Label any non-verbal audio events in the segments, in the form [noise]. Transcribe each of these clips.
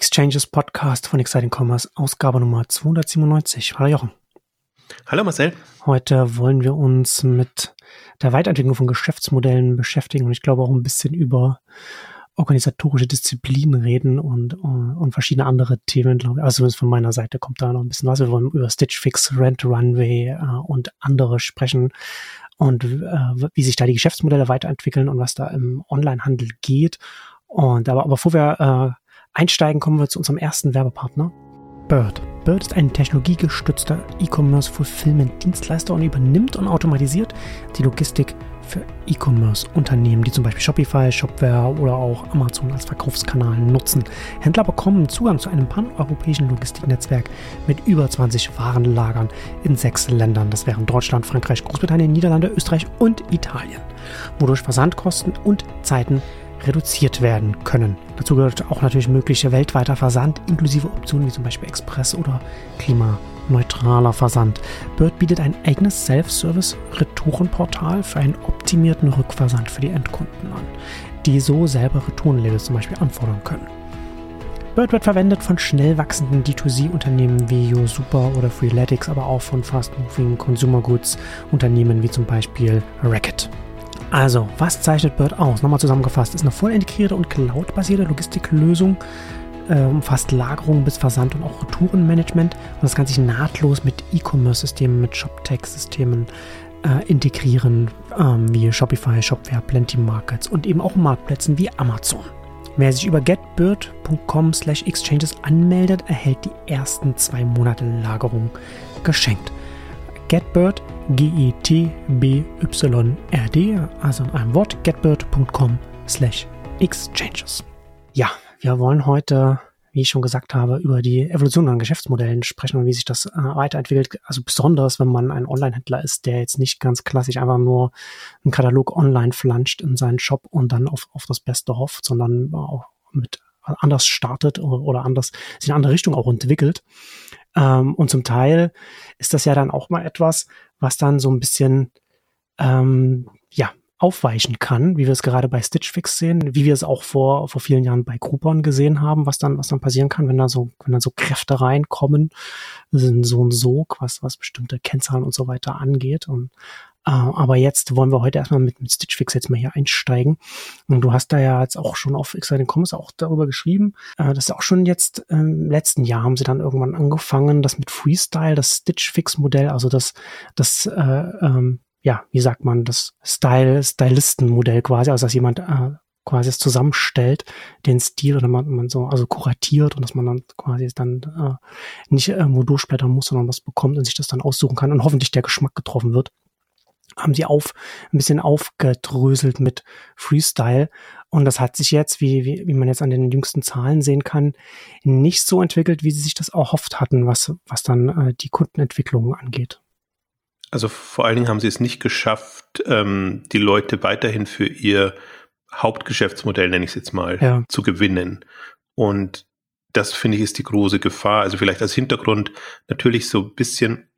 Exchanges Podcast von Exciting Commerce, Ausgabe Nummer 297. Hallo Jochen. Hallo Marcel. Heute wollen wir uns mit der Weiterentwicklung von Geschäftsmodellen beschäftigen und ich glaube auch ein bisschen über organisatorische Disziplinen reden und, und verschiedene andere Themen, glaube ich. Also zumindest von meiner Seite kommt da noch ein bisschen was. Wir wollen über Stitch Fix, Rent Runway äh, und andere sprechen und äh, wie sich da die Geschäftsmodelle weiterentwickeln und was da im Onlinehandel geht. Und aber, aber bevor wir äh, einsteigen, kommen wir zu unserem ersten Werbepartner. Bird. Bird ist ein technologiegestützter E-Commerce-Fulfillment-Dienstleister und übernimmt und automatisiert die Logistik für E-Commerce-Unternehmen, die zum Beispiel Shopify, Shopware oder auch Amazon als Verkaufskanal nutzen. Händler bekommen Zugang zu einem paneuropäischen Logistiknetzwerk mit über 20 Warenlagern in sechs Ländern. Das wären Deutschland, Frankreich, Großbritannien, Niederlande, Österreich und Italien, wodurch Versandkosten und Zeiten reduziert werden können. Dazu gehört auch natürlich möglicher weltweiter Versand inklusive Optionen wie zum Beispiel Express oder klimaneutraler Versand. Bird bietet ein eigenes Self-Service-Retourenportal für einen optimierten Rückversand für die Endkunden an, die so selber Retourenlabels zum Beispiel anfordern können. Bird wird verwendet von schnell wachsenden D2C-Unternehmen wie YoSuper oder Freeletics, aber auch von fast-moving Consumer Goods Unternehmen wie zum Beispiel Racket. Also, was zeichnet Bird aus? Nochmal zusammengefasst, ist eine voll integrierte und cloud-basierte Logistiklösung, äh, umfasst Lagerung bis Versand und auch Retourenmanagement und das kann sich nahtlos mit E-Commerce-Systemen, mit ShopTech-Systemen äh, integrieren, ähm, wie Shopify, Shopware, Plenty Markets und eben auch Marktplätzen wie Amazon. Wer sich über getbird.com slash exchanges anmeldet, erhält die ersten zwei Monate Lagerung geschenkt. Getbird, G-E-T-B-Y-R-D, also in einem Wort, getbird.com slash exchanges. Ja, wir wollen heute, wie ich schon gesagt habe, über die Evolution an Geschäftsmodellen sprechen und wie sich das äh, weiterentwickelt. Also besonders, wenn man ein Online-Händler ist, der jetzt nicht ganz klassisch einfach nur einen Katalog online flanscht in seinen Shop und dann auf, auf das Beste hofft, sondern auch mit anders startet oder anders sich in eine andere Richtung auch entwickelt. Ähm, und zum Teil ist das ja dann auch mal etwas, was dann so ein bisschen ähm, ja aufweichen kann, wie wir es gerade bei Stitch Fix sehen, wie wir es auch vor vor vielen Jahren bei Groupon gesehen haben, was dann was dann passieren kann, wenn da so wenn dann so Kräfte reinkommen, so ein Sog, was was bestimmte Kennzahlen und so weiter angeht und äh, aber jetzt wollen wir heute erstmal mit, mit Stitch Fix jetzt mal hier einsteigen. Und du hast da ja jetzt auch schon auf Exciting Commerce auch darüber geschrieben. Äh, das ist auch schon jetzt im letzten Jahr haben sie dann irgendwann angefangen, das mit Freestyle, das Stitch Fix Modell, also das, das, äh, ähm, ja, wie sagt man, das Style, Stylisten-Modell quasi, also dass jemand äh, quasi es zusammenstellt, den Stil oder man, man so, also kuratiert und dass man dann quasi dann äh, nicht irgendwo durchblättern muss, sondern was bekommt und sich das dann aussuchen kann und hoffentlich der Geschmack getroffen wird haben sie auf, ein bisschen aufgedröselt mit Freestyle. Und das hat sich jetzt, wie, wie, wie man jetzt an den jüngsten Zahlen sehen kann, nicht so entwickelt, wie sie sich das erhofft hatten, was, was dann äh, die Kundenentwicklung angeht. Also vor allen Dingen haben sie es nicht geschafft, ähm, die Leute weiterhin für ihr Hauptgeschäftsmodell, nenne ich es jetzt mal, ja. zu gewinnen. Und das finde ich ist die große Gefahr. Also vielleicht als Hintergrund natürlich so ein bisschen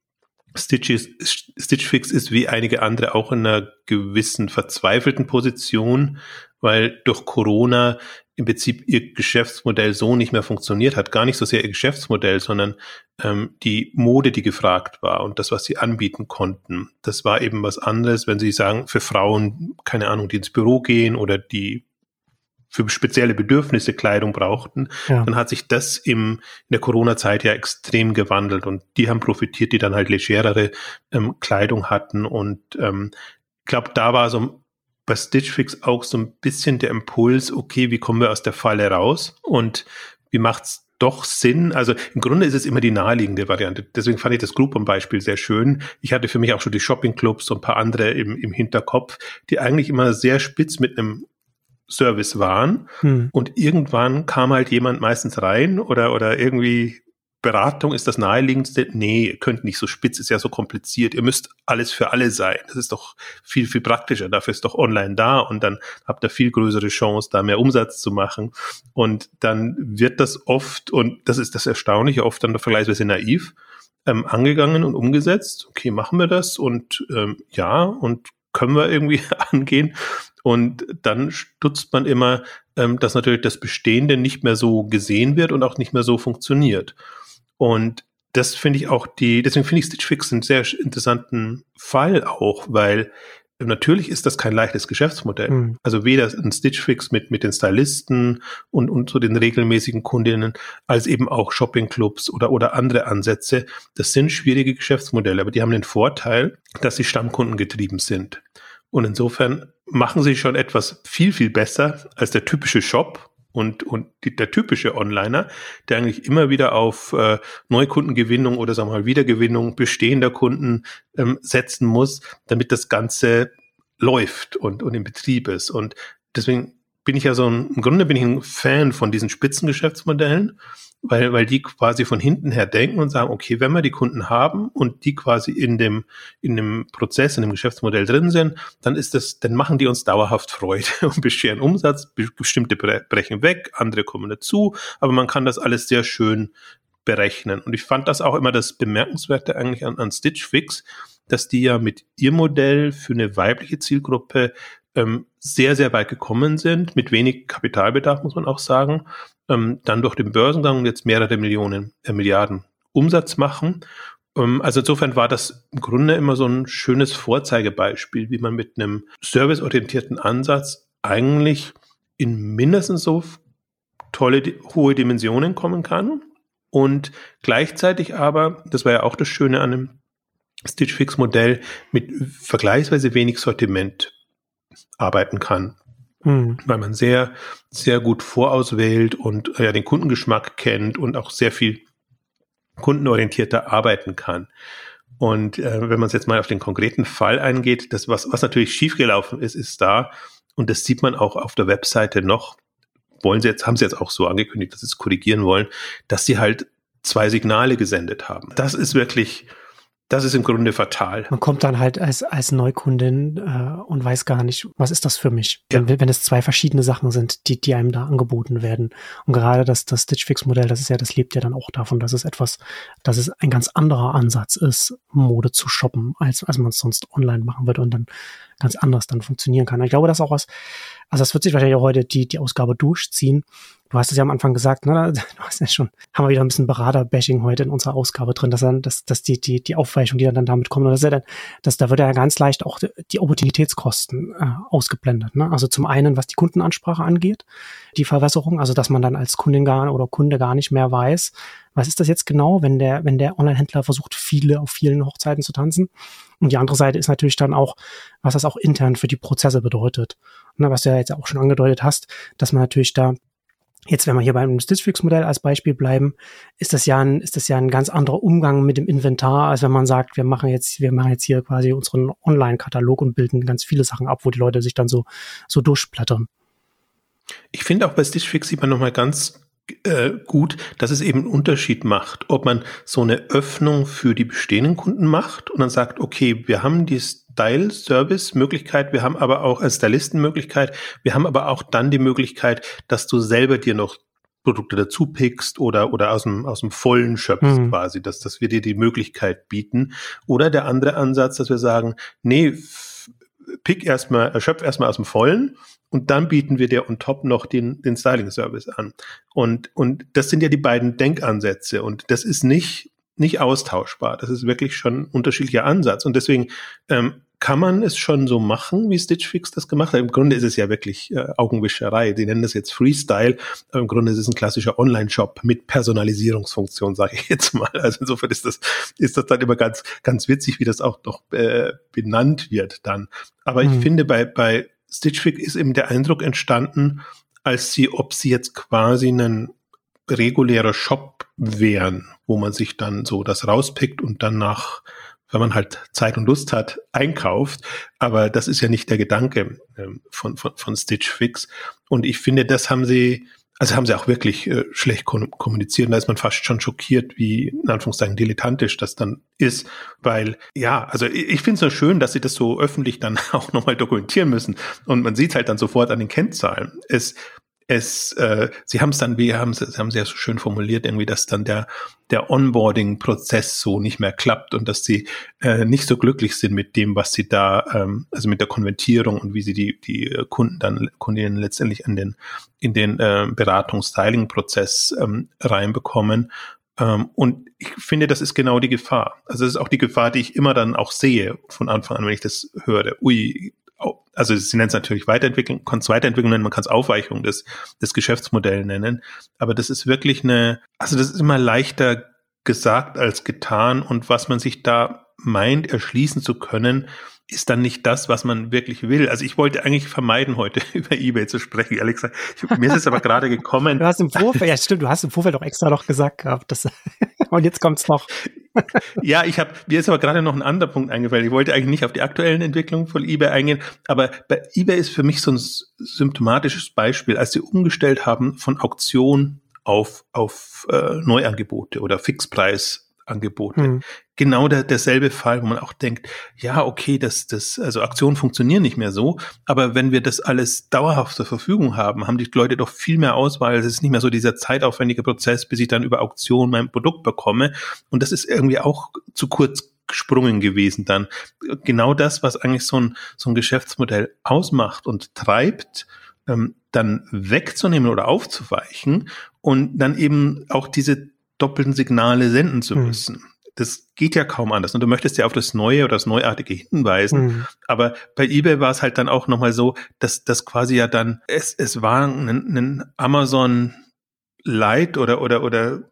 Stitch, ist, Stitch Fix ist wie einige andere auch in einer gewissen verzweifelten Position, weil durch Corona im Prinzip ihr Geschäftsmodell so nicht mehr funktioniert hat. Gar nicht so sehr ihr Geschäftsmodell, sondern ähm, die Mode, die gefragt war und das, was sie anbieten konnten. Das war eben was anderes, wenn sie sagen, für Frauen, keine Ahnung, die ins Büro gehen oder die für spezielle Bedürfnisse Kleidung brauchten, ja. dann hat sich das im, in der Corona-Zeit ja extrem gewandelt und die haben profitiert, die dann halt legerere ähm, Kleidung hatten und ähm, ich glaube, da war so bei Stitch Fix auch so ein bisschen der Impuls, okay, wie kommen wir aus der Falle raus und wie macht's doch Sinn. Also im Grunde ist es immer die naheliegende Variante. Deswegen fand ich das Groupon-Beispiel sehr schön. Ich hatte für mich auch schon die Shopping-Clubs und ein paar andere im, im Hinterkopf, die eigentlich immer sehr spitz mit einem Service waren. Hm. Und irgendwann kam halt jemand meistens rein oder, oder irgendwie Beratung ist das naheliegendste. Nee, ihr könnt nicht so spitz, ist ja so kompliziert. Ihr müsst alles für alle sein. Das ist doch viel, viel praktischer. Dafür ist doch online da und dann habt ihr viel größere Chance, da mehr Umsatz zu machen. Und dann wird das oft, und das ist das Erstaunliche, oft dann vergleichsweise naiv, ähm, angegangen und umgesetzt. Okay, machen wir das und ähm, ja, und können wir irgendwie [laughs] angehen. Und dann stutzt man immer, ähm, dass natürlich das Bestehende nicht mehr so gesehen wird und auch nicht mehr so funktioniert. Und das finde ich auch die, deswegen finde ich Stitch Fix einen sehr interessanten Fall auch, weil natürlich ist das kein leichtes Geschäftsmodell. Mhm. Also weder ein Stitch Fix mit, mit den Stylisten und, und so den regelmäßigen Kundinnen, als eben auch Shoppingclubs oder, oder andere Ansätze. Das sind schwierige Geschäftsmodelle, aber die haben den Vorteil, dass sie Stammkunden getrieben sind. Und insofern machen sie schon etwas viel, viel besser als der typische Shop und, und die, der typische Onliner, der eigentlich immer wieder auf äh, Neukundengewinnung oder sagen wir mal Wiedergewinnung bestehender Kunden ähm, setzen muss, damit das Ganze läuft und, und im Betrieb ist. Und deswegen bin ich ja so ein, im Grunde bin ich ein Fan von diesen Spitzengeschäftsmodellen, weil, weil die quasi von hinten her denken und sagen, okay, wenn wir die Kunden haben und die quasi in dem, in dem Prozess, in dem Geschäftsmodell drin sind, dann ist das, dann machen die uns dauerhaft Freude [laughs] und bescheren Umsatz, bestimmte brechen weg, andere kommen dazu, aber man kann das alles sehr schön berechnen. Und ich fand das auch immer das Bemerkenswerte eigentlich an, an Stitch Fix, dass die ja mit ihr Modell für eine weibliche Zielgruppe ähm, sehr, sehr weit gekommen sind, mit wenig Kapitalbedarf, muss man auch sagen, ähm, dann durch den Börsengang jetzt mehrere Millionen, äh, Milliarden Umsatz machen. Ähm, also insofern war das im Grunde immer so ein schönes Vorzeigebeispiel, wie man mit einem serviceorientierten Ansatz eigentlich in mindestens so tolle, hohe Dimensionen kommen kann und gleichzeitig aber, das war ja auch das Schöne an dem Stitch Fix Modell, mit vergleichsweise wenig Sortiment arbeiten kann. Mhm. Weil man sehr, sehr gut vorauswählt und äh, ja, den Kundengeschmack kennt und auch sehr viel kundenorientierter arbeiten kann. Und äh, wenn man es jetzt mal auf den konkreten Fall eingeht, das, was, was natürlich schiefgelaufen ist, ist da, und das sieht man auch auf der Webseite noch, wollen sie jetzt, haben sie jetzt auch so angekündigt, dass sie es korrigieren wollen, dass sie halt zwei Signale gesendet haben. Das ist wirklich, das ist im Grunde fatal. Man kommt dann halt als, als Neukundin äh, und weiß gar nicht, was ist das für mich, ja. wenn, wenn es zwei verschiedene Sachen sind, die, die einem da angeboten werden. Und gerade das, das Stitch Fix Modell, das ist ja, das lebt ja dann auch davon, dass es etwas, dass es ein ganz anderer Ansatz ist, Mode zu shoppen, als, als man es sonst online machen würde und dann ganz anders dann funktionieren kann. Ich glaube, das auch was, also das wird sich wahrscheinlich auch heute die, die Ausgabe durchziehen, Du hast es ja am Anfang gesagt, ne? [laughs] Du hast ja schon, haben wir wieder ein bisschen Berater-Bashing heute in unserer Ausgabe drin, dass dann, dass, dass die, die, die Aufweichung, die dann damit kommen, das ist ja dann, dass da wird ja ganz leicht auch die Opportunitätskosten äh, ausgeblendet. Ne? Also zum einen, was die Kundenansprache angeht, die Verwässerung, also dass man dann als Kundin gar oder Kunde gar nicht mehr weiß, was ist das jetzt genau, wenn der, wenn der Online-Händler versucht, viele auf vielen Hochzeiten zu tanzen. Und die andere Seite ist natürlich dann auch, was das auch intern für die Prozesse bedeutet. Ne, was du ja jetzt auch schon angedeutet hast, dass man natürlich da Jetzt, wenn wir hier beim Stitchfix-Modell als Beispiel bleiben, ist das ja ein, ist das ja ein ganz anderer Umgang mit dem Inventar, als wenn man sagt, wir machen jetzt, wir machen jetzt hier quasi unseren Online-Katalog und bilden ganz viele Sachen ab, wo die Leute sich dann so, so durchblättern. Ich finde auch bei Stitchfix sieht man nochmal ganz äh, gut, dass es eben einen Unterschied macht, ob man so eine Öffnung für die bestehenden Kunden macht und dann sagt, okay, wir haben die Style-Service-Möglichkeit, wir haben aber auch als Stylisten-Möglichkeit, wir haben aber auch dann die Möglichkeit, dass du selber dir noch Produkte dazu pickst oder, oder aus dem, aus dem Vollen schöpfst mhm. quasi, dass, dass wir dir die Möglichkeit bieten. Oder der andere Ansatz, dass wir sagen, nee, pick erstmal, schöpf erstmal aus dem Vollen und dann bieten wir dir on top noch den, den Styling-Service an. Und, und das sind ja die beiden Denkansätze und das ist nicht, nicht austauschbar. Das ist wirklich schon ein unterschiedlicher Ansatz. Und deswegen ähm, kann man es schon so machen, wie Stitch Fix das gemacht hat. Im Grunde ist es ja wirklich äh, Augenwischerei. Die nennen das jetzt Freestyle. Aber im Grunde ist es ein klassischer Online-Shop mit Personalisierungsfunktion, sage ich jetzt mal. Also insofern ist das, ist das dann immer ganz, ganz witzig, wie das auch noch äh, benannt wird dann. Aber mhm. ich finde, bei, bei Stitch Fix ist eben der Eindruck entstanden, als sie, ob sie jetzt quasi ein regulärer Shop wären, wo man sich dann so das rauspickt und dann nach, wenn man halt Zeit und Lust hat, einkauft. Aber das ist ja nicht der Gedanke ähm, von, von, von Stitch Fix. Und ich finde, das haben sie also haben sie auch wirklich äh, schlecht kommuniziert. da ist man fast schon schockiert, wie in Anführungszeichen dilettantisch das dann ist. Weil, ja, also ich, ich finde es so schön, dass sie das so öffentlich dann [laughs] auch nochmal dokumentieren müssen. Und man sieht halt dann sofort an den Kennzahlen. Es es, äh, sie haben es dann, wie haben sie, sie haben sehr so schön formuliert, irgendwie, dass dann der der Onboarding-Prozess so nicht mehr klappt und dass sie äh, nicht so glücklich sind mit dem, was sie da, ähm, also mit der Konvertierung und wie sie die die Kunden dann Kundinnen letztendlich in den in den äh, Beratungs-Styling-Prozess ähm, reinbekommen. Ähm, und ich finde, das ist genau die Gefahr. Also das ist auch die Gefahr, die ich immer dann auch sehe von Anfang an, wenn ich das höre. Ui, also sie nennen es natürlich Weiterentwicklung, kann es Weiterentwicklung nennen, man kann es Aufweichung des, des Geschäftsmodells nennen. Aber das ist wirklich eine, also das ist immer leichter gesagt als getan und was man sich da meint, erschließen zu können, ist dann nicht das, was man wirklich will. Also ich wollte eigentlich vermeiden, heute [laughs] über eBay zu sprechen, ehrlich gesagt. mir ist es aber gerade gekommen. Du hast im Vorfeld, ja stimmt, du hast im Vorfeld auch extra noch gesagt gehabt, dass, [laughs] und jetzt kommt's noch. Ja, ich habe, mir ist aber gerade noch ein anderer Punkt eingefallen. Ich wollte eigentlich nicht auf die aktuellen Entwicklungen von eBay eingehen, aber bei eBay ist für mich so ein symptomatisches Beispiel, als sie umgestellt haben von Auktion auf, auf äh, Neuangebote oder Fixpreis Angebote. Mhm. Genau der, derselbe Fall, wo man auch denkt, ja, okay, das, das, also Aktionen funktionieren nicht mehr so, aber wenn wir das alles dauerhaft zur Verfügung haben, haben die Leute doch viel mehr Auswahl. Es ist nicht mehr so dieser zeitaufwendige Prozess, bis ich dann über Auktion mein Produkt bekomme. Und das ist irgendwie auch zu kurz gesprungen gewesen dann. Genau das, was eigentlich so ein, so ein Geschäftsmodell ausmacht und treibt, ähm, dann wegzunehmen oder aufzuweichen und dann eben auch diese doppelten Signale senden zu hm. müssen. Mhm. Das geht ja kaum anders. Und du möchtest ja auf das Neue oder das Neuartige hinweisen. Mhm. Aber bei eBay war es halt dann auch nochmal so, dass das quasi ja dann, es, es war ein, ein Amazon Light oder, oder, oder,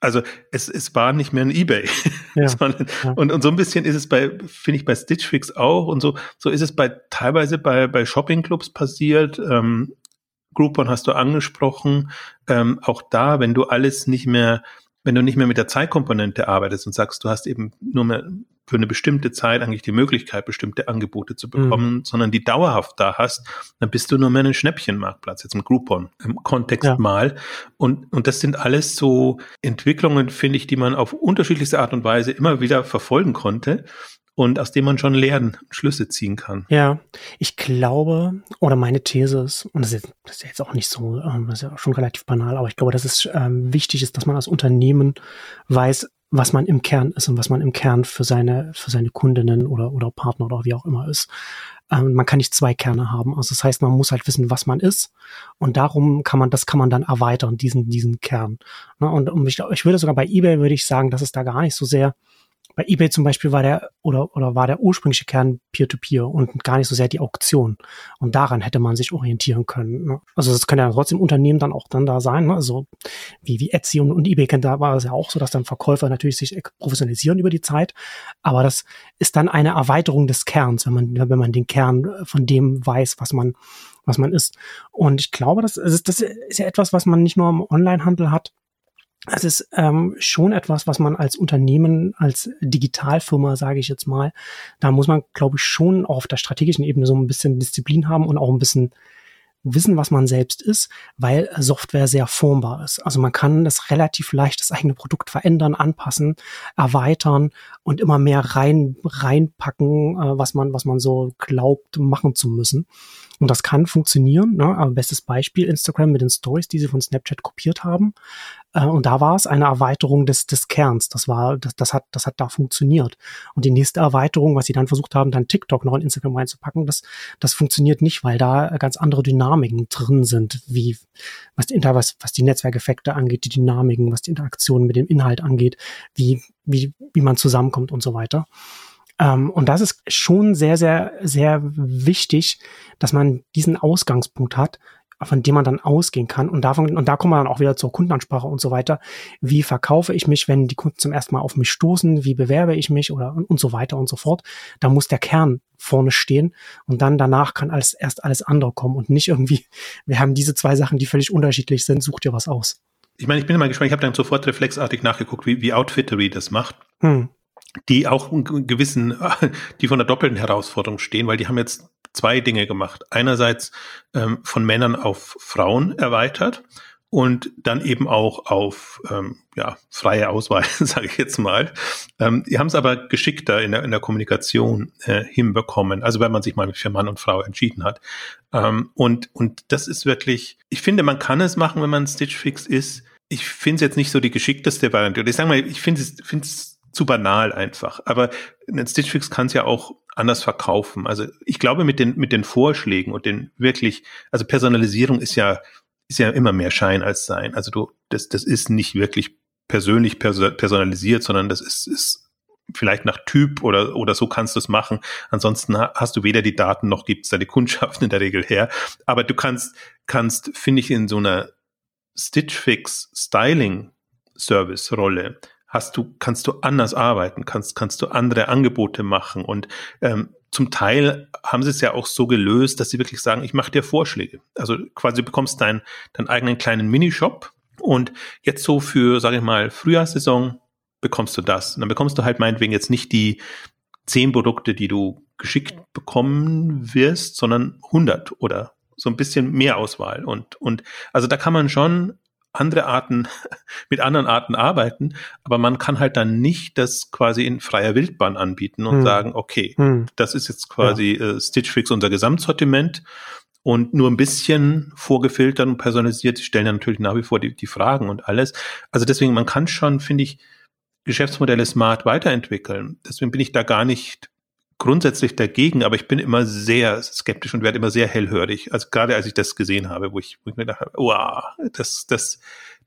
also es, es war nicht mehr ein eBay. [laughs] Ja. Sondern, ja. Und, und so ein bisschen ist es bei, finde ich, bei Stitch Fix auch und so, so ist es bei teilweise bei, bei Shopping-Clubs passiert. Ähm, Groupon hast du angesprochen. Ähm, auch da, wenn du alles nicht mehr wenn du nicht mehr mit der Zeitkomponente arbeitest und sagst, du hast eben nur mehr für eine bestimmte Zeit eigentlich die Möglichkeit, bestimmte Angebote zu bekommen, mhm. sondern die dauerhaft da hast, dann bist du nur mehr ein Schnäppchenmarktplatz, jetzt im Groupon im Kontext ja. mal. Und, und das sind alles so Entwicklungen, finde ich, die man auf unterschiedlichste Art und Weise immer wieder verfolgen konnte und aus dem man schon Lehren, Schlüsse ziehen kann. Ja, ich glaube, oder meine These ist, und das ist, das ist jetzt auch nicht so, ähm, das ist ja schon relativ banal, aber ich glaube, dass es ähm, wichtig ist, dass man als Unternehmen weiß, was man im Kern ist und was man im Kern für seine, für seine Kundinnen oder, oder Partner oder wie auch immer ist. Ähm, man kann nicht zwei Kerne haben. Also das heißt, man muss halt wissen, was man ist. Und darum kann man, das kann man dann erweitern, diesen, diesen Kern. Ne? Und, und ich, ich würde sogar bei eBay würde ich sagen, dass es da gar nicht so sehr bei eBay zum Beispiel war der oder oder war der ursprüngliche Kern Peer-to-Peer -Peer und gar nicht so sehr die Auktion. Und daran hätte man sich orientieren können. Ne? Also das kann ja trotzdem Unternehmen dann auch dann da sein. Ne? Also wie wie Etsy und, und eBay kennt, da war es ja auch so, dass dann Verkäufer natürlich sich professionalisieren über die Zeit. Aber das ist dann eine Erweiterung des Kerns, wenn man wenn man den Kern von dem weiß, was man was man ist. Und ich glaube, das ist, das ist ja etwas, was man nicht nur im Onlinehandel hat, es ist ähm, schon etwas, was man als Unternehmen, als Digitalfirma, sage ich jetzt mal, da muss man, glaube ich, schon auf der strategischen Ebene so ein bisschen Disziplin haben und auch ein bisschen wissen, was man selbst ist, weil Software sehr formbar ist. Also man kann das relativ leicht das eigene Produkt verändern, anpassen, erweitern und immer mehr rein reinpacken, äh, was man was man so glaubt machen zu müssen. Und das kann funktionieren. Ne? Aber bestes Beispiel Instagram mit den Stories, die sie von Snapchat kopiert haben. Äh, und da war es eine Erweiterung des, des Kerns. Das war, das, das hat, das hat da funktioniert. Und die nächste Erweiterung, was sie dann versucht haben, dann TikTok noch in Instagram reinzupacken, das, das funktioniert nicht, weil da ganz andere Dynamiken drin sind, wie was die, was, was die Netzwerkeffekte angeht, die Dynamiken, was die Interaktion mit dem Inhalt angeht, wie, wie, wie man zusammenkommt und so weiter. Ähm, und das ist schon sehr, sehr, sehr wichtig, dass man diesen Ausgangspunkt hat, von dem man dann ausgehen kann. Und davon, und da kommen wir dann auch wieder zur Kundenansprache und so weiter. Wie verkaufe ich mich, wenn die Kunden zum ersten Mal auf mich stoßen? Wie bewerbe ich mich oder und, und so weiter und so fort? Da muss der Kern vorne stehen und dann danach kann alles erst alles andere kommen und nicht irgendwie, [laughs] wir haben diese zwei Sachen, die völlig unterschiedlich sind, such dir was aus. Ich meine, ich bin mal gespannt, ich habe dann sofort reflexartig nachgeguckt, wie, wie Outfittery das macht. Hm die auch einen gewissen, [laughs] die von der doppelten Herausforderung stehen, weil die haben jetzt zwei Dinge gemacht. Einerseits ähm, von Männern auf Frauen erweitert und dann eben auch auf ähm, ja, freie Auswahl, [laughs] sage ich jetzt mal. Ähm, die haben es aber geschickter in der, in der Kommunikation äh, hinbekommen, also wenn man sich mal für Mann und Frau entschieden hat. Ähm, und, und das ist wirklich, ich finde, man kann es machen, wenn man Stitch Fix ist. Ich finde es jetzt nicht so die geschickteste Variante. Ich sage mal, ich finde es, finde es zu banal einfach. Aber ein Stitch Fix kann es ja auch anders verkaufen. Also ich glaube mit den mit den Vorschlägen und den wirklich, also Personalisierung ist ja ist ja immer mehr Schein als Sein. Also du, das, das ist nicht wirklich persönlich personalisiert, sondern das ist, ist vielleicht nach Typ oder, oder so kannst du es machen. Ansonsten hast du weder die Daten noch gibt es die [laughs] Kundschaft in der Regel her. Aber du kannst, kannst, finde ich, in so einer Stitch Fix Styling Service Rolle hast du, kannst du anders arbeiten, kannst, kannst du andere Angebote machen und ähm, zum Teil haben sie es ja auch so gelöst, dass sie wirklich sagen, ich mache dir Vorschläge. Also quasi bekommst deinen, deinen eigenen kleinen Minishop und jetzt so für, sage ich mal, Frühjahrssaison bekommst du das. Und dann bekommst du halt meinetwegen jetzt nicht die zehn Produkte, die du geschickt bekommen wirst, sondern 100 oder so ein bisschen mehr Auswahl. Und, und also da kann man schon andere Arten, [laughs] mit anderen Arten arbeiten, aber man kann halt dann nicht das quasi in freier Wildbahn anbieten und hm. sagen, okay, hm. das ist jetzt quasi ja. äh, Stitch Fix unser Gesamtsortiment und nur ein bisschen vorgefiltert und personalisiert. Sie stellen ja natürlich nach wie vor die, die Fragen und alles. Also deswegen, man kann schon, finde ich, Geschäftsmodelle smart weiterentwickeln. Deswegen bin ich da gar nicht grundsätzlich dagegen, aber ich bin immer sehr skeptisch und werde immer sehr hellhörig. Also gerade als ich das gesehen habe, wo ich, wo ich mir dachte, wow, das, das,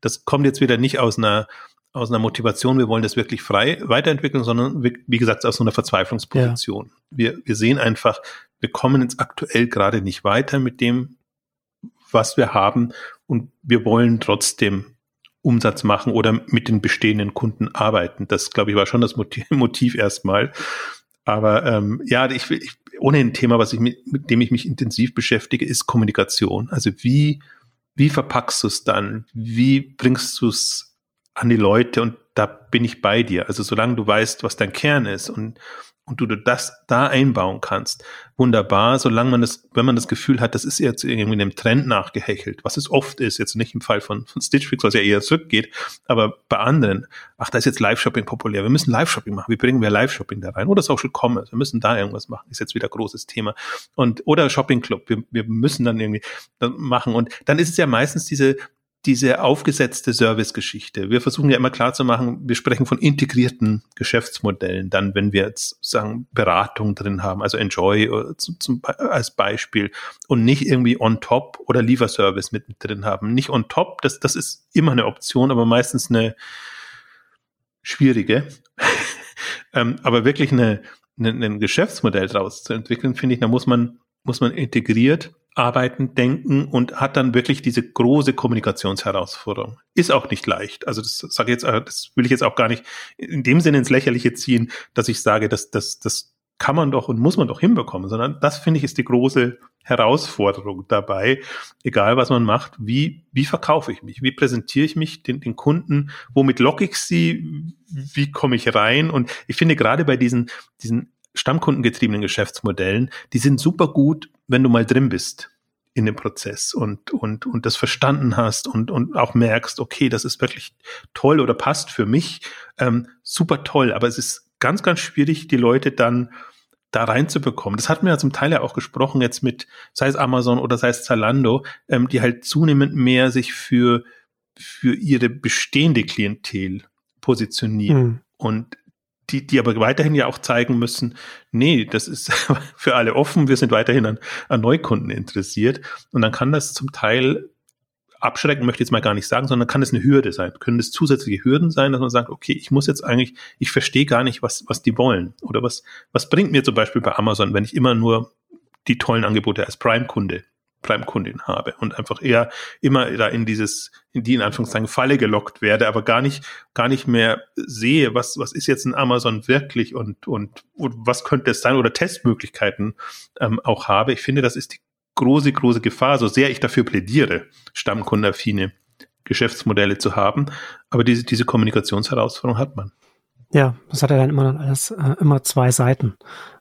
das kommt jetzt wieder nicht aus einer, aus einer Motivation, wir wollen das wirklich frei weiterentwickeln, sondern wie, wie gesagt aus so einer Verzweiflungsposition. Ja. Wir, wir sehen einfach, wir kommen jetzt aktuell gerade nicht weiter mit dem, was wir haben und wir wollen trotzdem Umsatz machen oder mit den bestehenden Kunden arbeiten. Das, glaube ich, war schon das Motiv, [laughs] Motiv erstmal. Aber ähm, ja, ich, ich ohnehin ein Thema, was ich mit, mit dem ich mich intensiv beschäftige, ist Kommunikation. Also wie, wie verpackst du es dann? Wie bringst du es an die Leute? Und da bin ich bei dir. Also solange du weißt, was dein Kern ist und und du das da einbauen kannst, wunderbar, solange man das, wenn man das Gefühl hat, das ist jetzt irgendwie einem Trend nachgehechelt, was es oft ist, jetzt nicht im Fall von, von Stitch Fix, was ja eher zurückgeht, aber bei anderen, ach, da ist jetzt Live-Shopping populär, wir müssen Live-Shopping machen, wie bringen wir Live-Shopping da rein? Oder Social Commerce, wir müssen da irgendwas machen, ist jetzt wieder großes Thema. Und, oder Shopping Club, wir, wir müssen dann irgendwie machen. Und dann ist es ja meistens diese, diese aufgesetzte Servicegeschichte. Wir versuchen ja immer klar zu machen, wir sprechen von integrierten Geschäftsmodellen, dann wenn wir jetzt sagen Beratung drin haben, also Enjoy äh, zum, zum, als Beispiel und nicht irgendwie on top oder Lieferservice mit drin haben. Nicht on top, das, das ist immer eine Option, aber meistens eine schwierige. [laughs] ähm, aber wirklich eine, eine, ein Geschäftsmodell daraus zu entwickeln, finde ich, da muss man, muss man integriert arbeiten, denken und hat dann wirklich diese große Kommunikationsherausforderung. Ist auch nicht leicht. Also das sage jetzt, das will ich jetzt auch gar nicht in dem Sinne ins Lächerliche ziehen, dass ich sage, dass das, das kann man doch und muss man doch hinbekommen, sondern das finde ich ist die große Herausforderung dabei, egal was man macht, wie, wie verkaufe ich mich, wie präsentiere ich mich den, den Kunden, womit locke ich sie, wie komme ich rein und ich finde gerade bei diesen, diesen stammkundengetriebenen Geschäftsmodellen, die sind super gut, wenn du mal drin bist in dem Prozess und, und, und das verstanden hast und, und auch merkst, okay, das ist wirklich toll oder passt für mich, ähm, super toll, aber es ist ganz, ganz schwierig, die Leute dann da reinzubekommen. Das hatten wir ja zum Teil ja auch gesprochen jetzt mit, sei es Amazon oder sei es Zalando, ähm, die halt zunehmend mehr sich für, für ihre bestehende Klientel positionieren. Mhm. Und die, die aber weiterhin ja auch zeigen müssen, nee, das ist [laughs] für alle offen, wir sind weiterhin an, an Neukunden interessiert. Und dann kann das zum Teil abschrecken, möchte ich jetzt mal gar nicht sagen, sondern kann es eine Hürde sein. Können es zusätzliche Hürden sein, dass man sagt, okay, ich muss jetzt eigentlich, ich verstehe gar nicht, was, was die wollen. Oder was, was bringt mir zum Beispiel bei Amazon, wenn ich immer nur die tollen Angebote als Prime-Kunde Prime-Kundin habe und einfach eher immer da in dieses, in die in Anführungszeichen Falle gelockt werde, aber gar nicht, gar nicht mehr sehe, was, was ist jetzt ein Amazon wirklich und, und, und was könnte es sein oder Testmöglichkeiten ähm, auch habe. Ich finde, das ist die große, große Gefahr, so sehr ich dafür plädiere, stammkundenaffine Geschäftsmodelle zu haben. Aber diese, diese Kommunikationsherausforderung hat man. Ja, das hat ja dann immer dann alles, äh, immer zwei Seiten,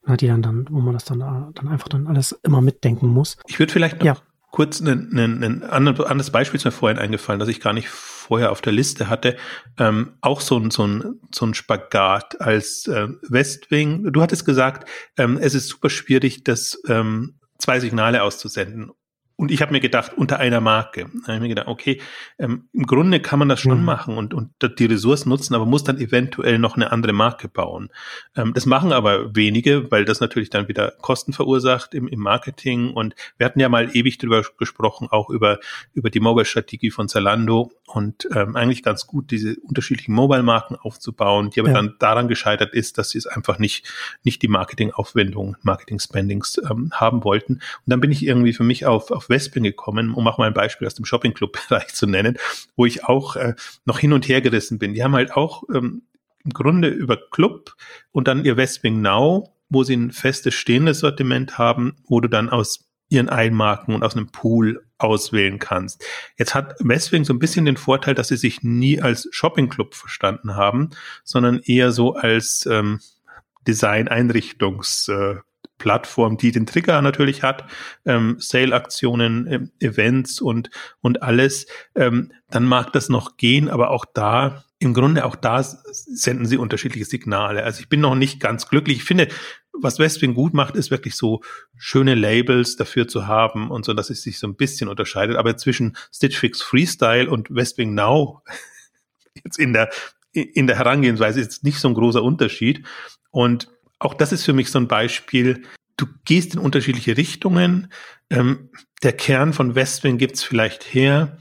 ne, die dann, dann, wo man das dann, äh, dann einfach dann alles immer mitdenken muss. Ich würde vielleicht noch ja. kurz ein, anderes Beispiel ist mir vorhin eingefallen, das ich gar nicht vorher auf der Liste hatte. Ähm, auch so ein, so ein, so ein Spagat als äh, Westwing. Du hattest gesagt, ähm, es ist super schwierig, das ähm, zwei Signale auszusenden und ich habe mir gedacht, unter einer Marke. Da habe ich mir gedacht, okay, ähm, im Grunde kann man das schon mhm. machen und, und die Ressourcen nutzen, aber muss dann eventuell noch eine andere Marke bauen. Ähm, das machen aber wenige, weil das natürlich dann wieder Kosten verursacht im, im Marketing. Und wir hatten ja mal ewig drüber gesprochen, auch über, über die Mobile-Strategie von Zalando und ähm, eigentlich ganz gut, diese unterschiedlichen Mobile-Marken aufzubauen, die aber ja. dann daran gescheitert ist, dass sie es einfach nicht, nicht die Marketing-Aufwendungen, Marketing-Spendings ähm, haben wollten. Und dann bin ich irgendwie für mich auf, auf Wespin gekommen, um auch mal ein Beispiel aus dem Shopping-Club-Bereich zu nennen, wo ich auch äh, noch hin und her gerissen bin. Die haben halt auch ähm, im Grunde über Club und dann ihr Wesping Now, wo sie ein festes stehendes Sortiment haben, wo du dann aus ihren Einmarken und aus einem Pool auswählen kannst. Jetzt hat Westwing so ein bisschen den Vorteil, dass sie sich nie als Shopping-Club verstanden haben, sondern eher so als ähm, Design-Einrichtungs- äh, Plattform, die den Trigger natürlich hat, ähm, Sale-Aktionen, ähm, Events und, und alles, ähm, dann mag das noch gehen, aber auch da, im Grunde auch da senden sie unterschiedliche Signale. Also ich bin noch nicht ganz glücklich. Ich finde, was Westwing gut macht, ist wirklich so schöne Labels dafür zu haben und so, dass es sich so ein bisschen unterscheidet. Aber zwischen Stitch Fix Freestyle und Westwing Now [laughs] jetzt in der, in der Herangehensweise ist nicht so ein großer Unterschied. Und auch das ist für mich so ein Beispiel. Du gehst in unterschiedliche Richtungen. Ähm, der Kern von Westwing gibt's vielleicht her,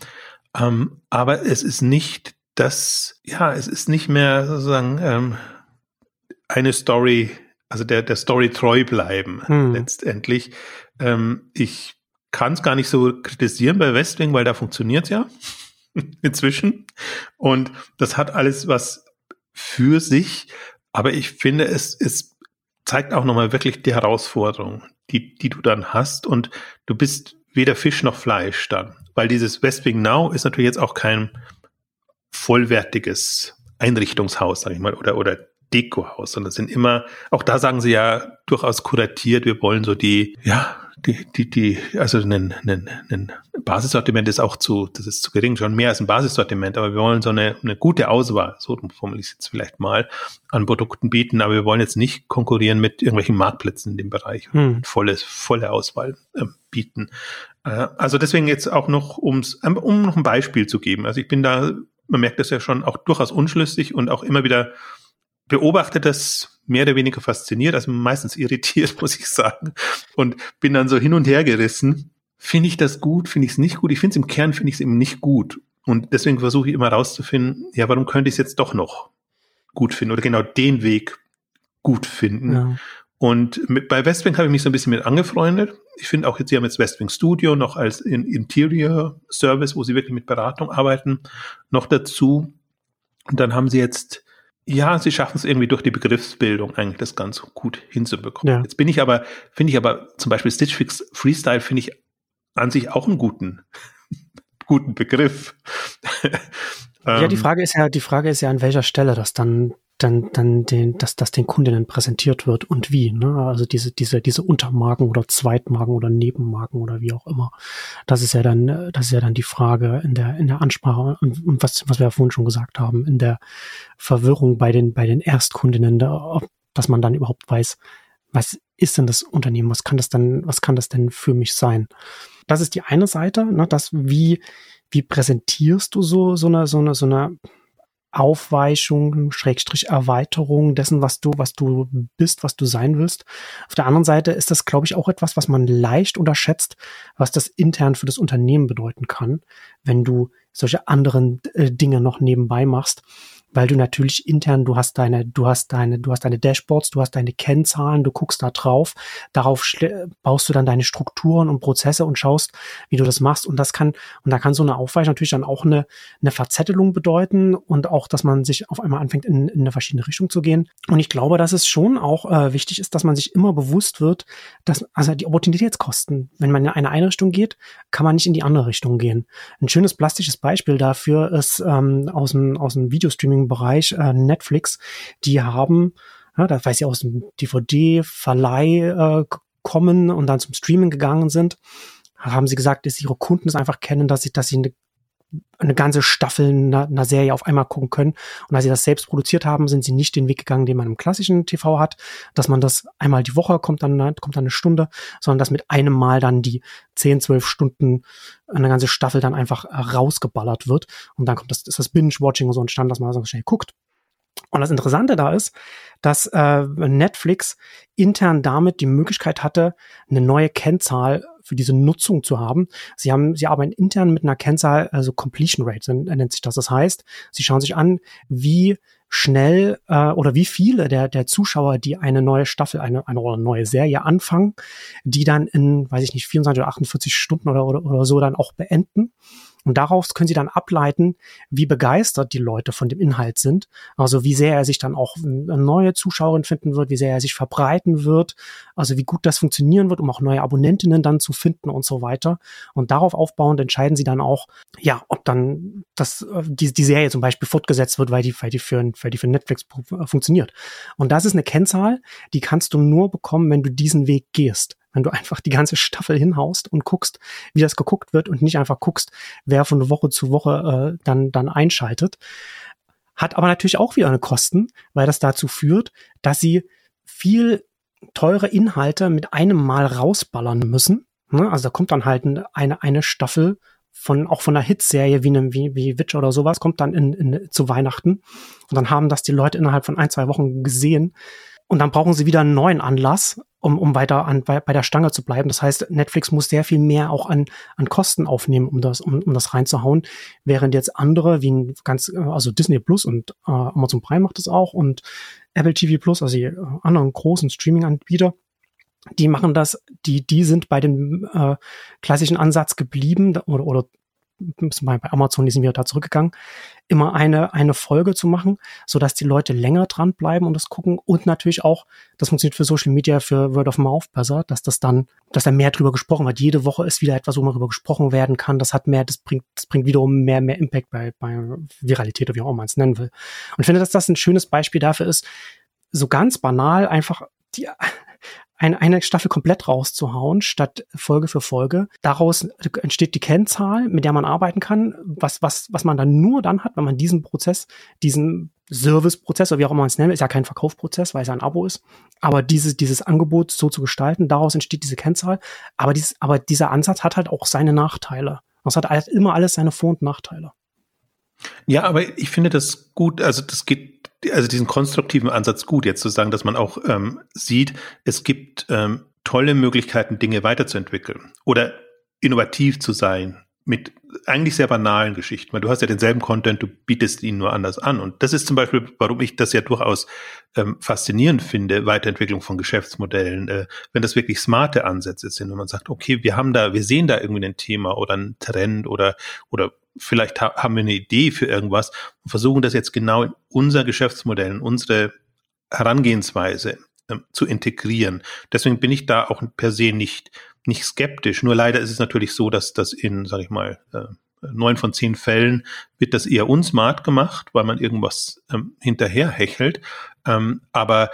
ähm, aber es ist nicht das, ja, es ist nicht mehr sozusagen ähm, eine Story, also der, der Story treu bleiben hm. letztendlich. Ähm, ich kann es gar nicht so kritisieren bei Westwing, weil da funktioniert's ja [laughs] inzwischen. Und das hat alles was für sich. Aber ich finde, es ist zeigt auch nochmal wirklich die Herausforderung, die, die du dann hast und du bist weder Fisch noch Fleisch dann. Weil dieses Westwing Now ist natürlich jetzt auch kein vollwertiges Einrichtungshaus, sag ich mal, oder, oder Dekohaus, sondern sind immer, auch da sagen sie ja durchaus kuratiert, wir wollen so die, ja, die, die, die, also ein, ein, ein Basissortiment ist auch zu, das ist zu gering, schon mehr als ein Basissortiment, aber wir wollen so eine, eine gute Auswahl, so formuliere ich es jetzt vielleicht mal, an Produkten bieten, aber wir wollen jetzt nicht konkurrieren mit irgendwelchen Marktplätzen in dem Bereich, hm. volles, volle Auswahl äh, bieten. Äh, also deswegen jetzt auch noch, ums, um noch ein Beispiel zu geben. Also ich bin da, man merkt das ja schon, auch durchaus unschlüssig und auch immer wieder beobachtet das mehr oder weniger fasziniert, also meistens irritiert, [laughs] muss ich sagen. Und bin dann so hin und her gerissen. Finde ich das gut? Finde ich es nicht gut? Ich finde es im Kern, finde ich es eben nicht gut. Und deswegen versuche ich immer rauszufinden, ja, warum könnte ich es jetzt doch noch gut finden oder genau den Weg gut finden. Ja. Und mit, bei Westwing habe ich mich so ein bisschen mit angefreundet. Ich finde auch jetzt, sie haben jetzt Westwing Studio noch als Interior Service, wo sie wirklich mit Beratung arbeiten, noch dazu. Und dann haben sie jetzt ja, sie schaffen es irgendwie durch die Begriffsbildung eigentlich das ganz gut hinzubekommen. Ja. Jetzt bin ich aber, finde ich aber zum Beispiel Stitch Fix Freestyle finde ich an sich auch einen guten, [laughs] guten Begriff. [laughs] ja, die ähm, Frage ist ja, die Frage ist ja, an welcher Stelle das dann dann, dann den, dass das den Kundinnen präsentiert wird und wie. Ne? Also diese, diese, diese Untermarken oder Zweitmarken oder Nebenmarken oder wie auch immer. Das ist ja dann, das ist ja dann die Frage in der, in der Ansprache und, und was, was wir ja vorhin schon gesagt haben, in der Verwirrung bei den, bei den Erstkundinnen, da, dass man dann überhaupt weiß, was ist denn das Unternehmen? Was kann das denn, was kann das denn für mich sein? Das ist die eine Seite, ne, das wie, wie präsentierst du so, so eine, so eine, so eine Aufweichung, Schrägstrich Erweiterung dessen, was du, was du bist, was du sein willst. Auf der anderen Seite ist das, glaube ich, auch etwas, was man leicht unterschätzt, was das intern für das Unternehmen bedeuten kann, wenn du solche anderen äh, Dinge noch nebenbei machst weil du natürlich intern, du hast deine, du hast deine, du hast deine Dashboards, du hast deine Kennzahlen, du guckst da drauf, darauf baust du dann deine Strukturen und Prozesse und schaust, wie du das machst. Und das kann, und da kann so eine Aufweichung natürlich dann auch eine, eine Verzettelung bedeuten und auch, dass man sich auf einmal anfängt, in, in eine verschiedene Richtung zu gehen. Und ich glaube, dass es schon auch äh, wichtig ist, dass man sich immer bewusst wird, dass, also die Opportunitätskosten, wenn man in eine Einrichtung geht, kann man nicht in die andere Richtung gehen. Ein schönes plastisches Beispiel dafür ist ähm, aus dem, aus dem Videostreaming Bereich äh, Netflix, die haben, ja, da weiß ich aus dem DVD-Verleih äh, kommen und dann zum Streaming gegangen sind, haben sie gesagt, dass ihre Kunden es einfach kennen, dass sie, dass sie eine eine ganze Staffel einer, einer Serie auf einmal gucken können. Und als sie das selbst produziert haben, sind sie nicht den Weg gegangen, den man im klassischen TV hat, dass man das einmal die Woche kommt dann, kommt dann eine Stunde, sondern dass mit einem Mal dann die 10, 12 Stunden eine ganze Staffel dann einfach rausgeballert wird. Und dann kommt das, ist das Binge-Watching und so entstanden, dass man so schnell guckt. Und das Interessante da ist, dass äh, Netflix intern damit die Möglichkeit hatte, eine neue Kennzahl für diese Nutzung zu haben. Sie haben, sie arbeiten intern mit einer Kennzahl, also Completion Rate nennt sich das. Das heißt, sie schauen sich an, wie schnell äh, oder wie viele der, der Zuschauer, die eine neue Staffel, eine, eine oder neue Serie anfangen, die dann in, weiß ich nicht, 24 oder 48 Stunden oder, oder, oder so dann auch beenden. Und daraus können Sie dann ableiten, wie begeistert die Leute von dem Inhalt sind. Also wie sehr er sich dann auch eine neue Zuschauerin finden wird, wie sehr er sich verbreiten wird, also wie gut das funktionieren wird, um auch neue Abonnentinnen dann zu finden und so weiter. Und darauf aufbauend entscheiden Sie dann auch, ja, ob dann das, äh, die, die Serie zum Beispiel fortgesetzt wird, weil die, weil die für, weil die für Netflix äh, funktioniert. Und das ist eine Kennzahl, die kannst du nur bekommen, wenn du diesen Weg gehst wenn du einfach die ganze Staffel hinhaust und guckst, wie das geguckt wird und nicht einfach guckst, wer von Woche zu Woche äh, dann, dann einschaltet. Hat aber natürlich auch wieder eine Kosten, weil das dazu führt, dass sie viel teure Inhalte mit einem Mal rausballern müssen. Ne? Also da kommt dann halt eine, eine Staffel von auch von einer Hitserie wie einem wie, wie Witcher oder sowas kommt dann in, in zu Weihnachten und dann haben das die Leute innerhalb von ein zwei Wochen gesehen und dann brauchen sie wieder einen neuen Anlass, um, um weiter an, bei, bei der Stange zu bleiben. Das heißt, Netflix muss sehr viel mehr auch an, an Kosten aufnehmen, um das, um, um das reinzuhauen. Während jetzt andere, wie ein ganz, also Disney Plus und äh, Amazon Prime macht das auch und Apple TV Plus, also die äh, anderen großen Streaming-Anbieter, die machen das, die, die sind bei dem äh, klassischen Ansatz geblieben oder, oder bei Amazon, die sind wieder da zurückgegangen, immer eine, eine Folge zu machen, so dass die Leute länger dranbleiben und das gucken und natürlich auch, das funktioniert für Social Media, für Word of Mouth besser, dass das dann, dass da mehr drüber gesprochen wird. Jede Woche ist wieder etwas, wo man drüber gesprochen werden kann. Das hat mehr, das bringt, das bringt wiederum mehr, mehr Impact bei, bei Viralität oder wie auch man es nennen will. Und ich finde, dass das ein schönes Beispiel dafür ist, so ganz banal einfach die, eine, eine Staffel komplett rauszuhauen, statt Folge für Folge. Daraus entsteht die Kennzahl, mit der man arbeiten kann, was, was, was man dann nur dann hat, wenn man diesen Prozess, diesen Service-Prozess oder wie auch immer man es nennt, ist ja kein Verkaufsprozess, weil es ja ein Abo ist, aber dieses, dieses Angebot so zu gestalten, daraus entsteht diese Kennzahl. Aber, dieses, aber dieser Ansatz hat halt auch seine Nachteile. Es hat alles, immer alles seine Vor- und Nachteile. Ja, aber ich finde das gut, also das geht also diesen konstruktiven Ansatz gut, jetzt zu sagen, dass man auch ähm, sieht, es gibt ähm, tolle Möglichkeiten, Dinge weiterzuentwickeln oder innovativ zu sein mit eigentlich sehr banalen Geschichten, weil du hast ja denselben Content, du bietest ihn nur anders an. Und das ist zum Beispiel, warum ich das ja durchaus ähm, faszinierend finde, Weiterentwicklung von Geschäftsmodellen, äh, wenn das wirklich smarte Ansätze sind, wenn man sagt, okay, wir haben da, wir sehen da irgendwie ein Thema oder einen Trend oder, oder vielleicht ha haben wir eine Idee für irgendwas und versuchen das jetzt genau in unser Geschäftsmodell, in unsere Herangehensweise äh, zu integrieren. Deswegen bin ich da auch per se nicht, nicht skeptisch. Nur leider ist es natürlich so, dass das in, sag ich mal, äh, neun von zehn Fällen wird das eher unsmart gemacht, weil man irgendwas ähm, hinterher hechelt. Ähm, aber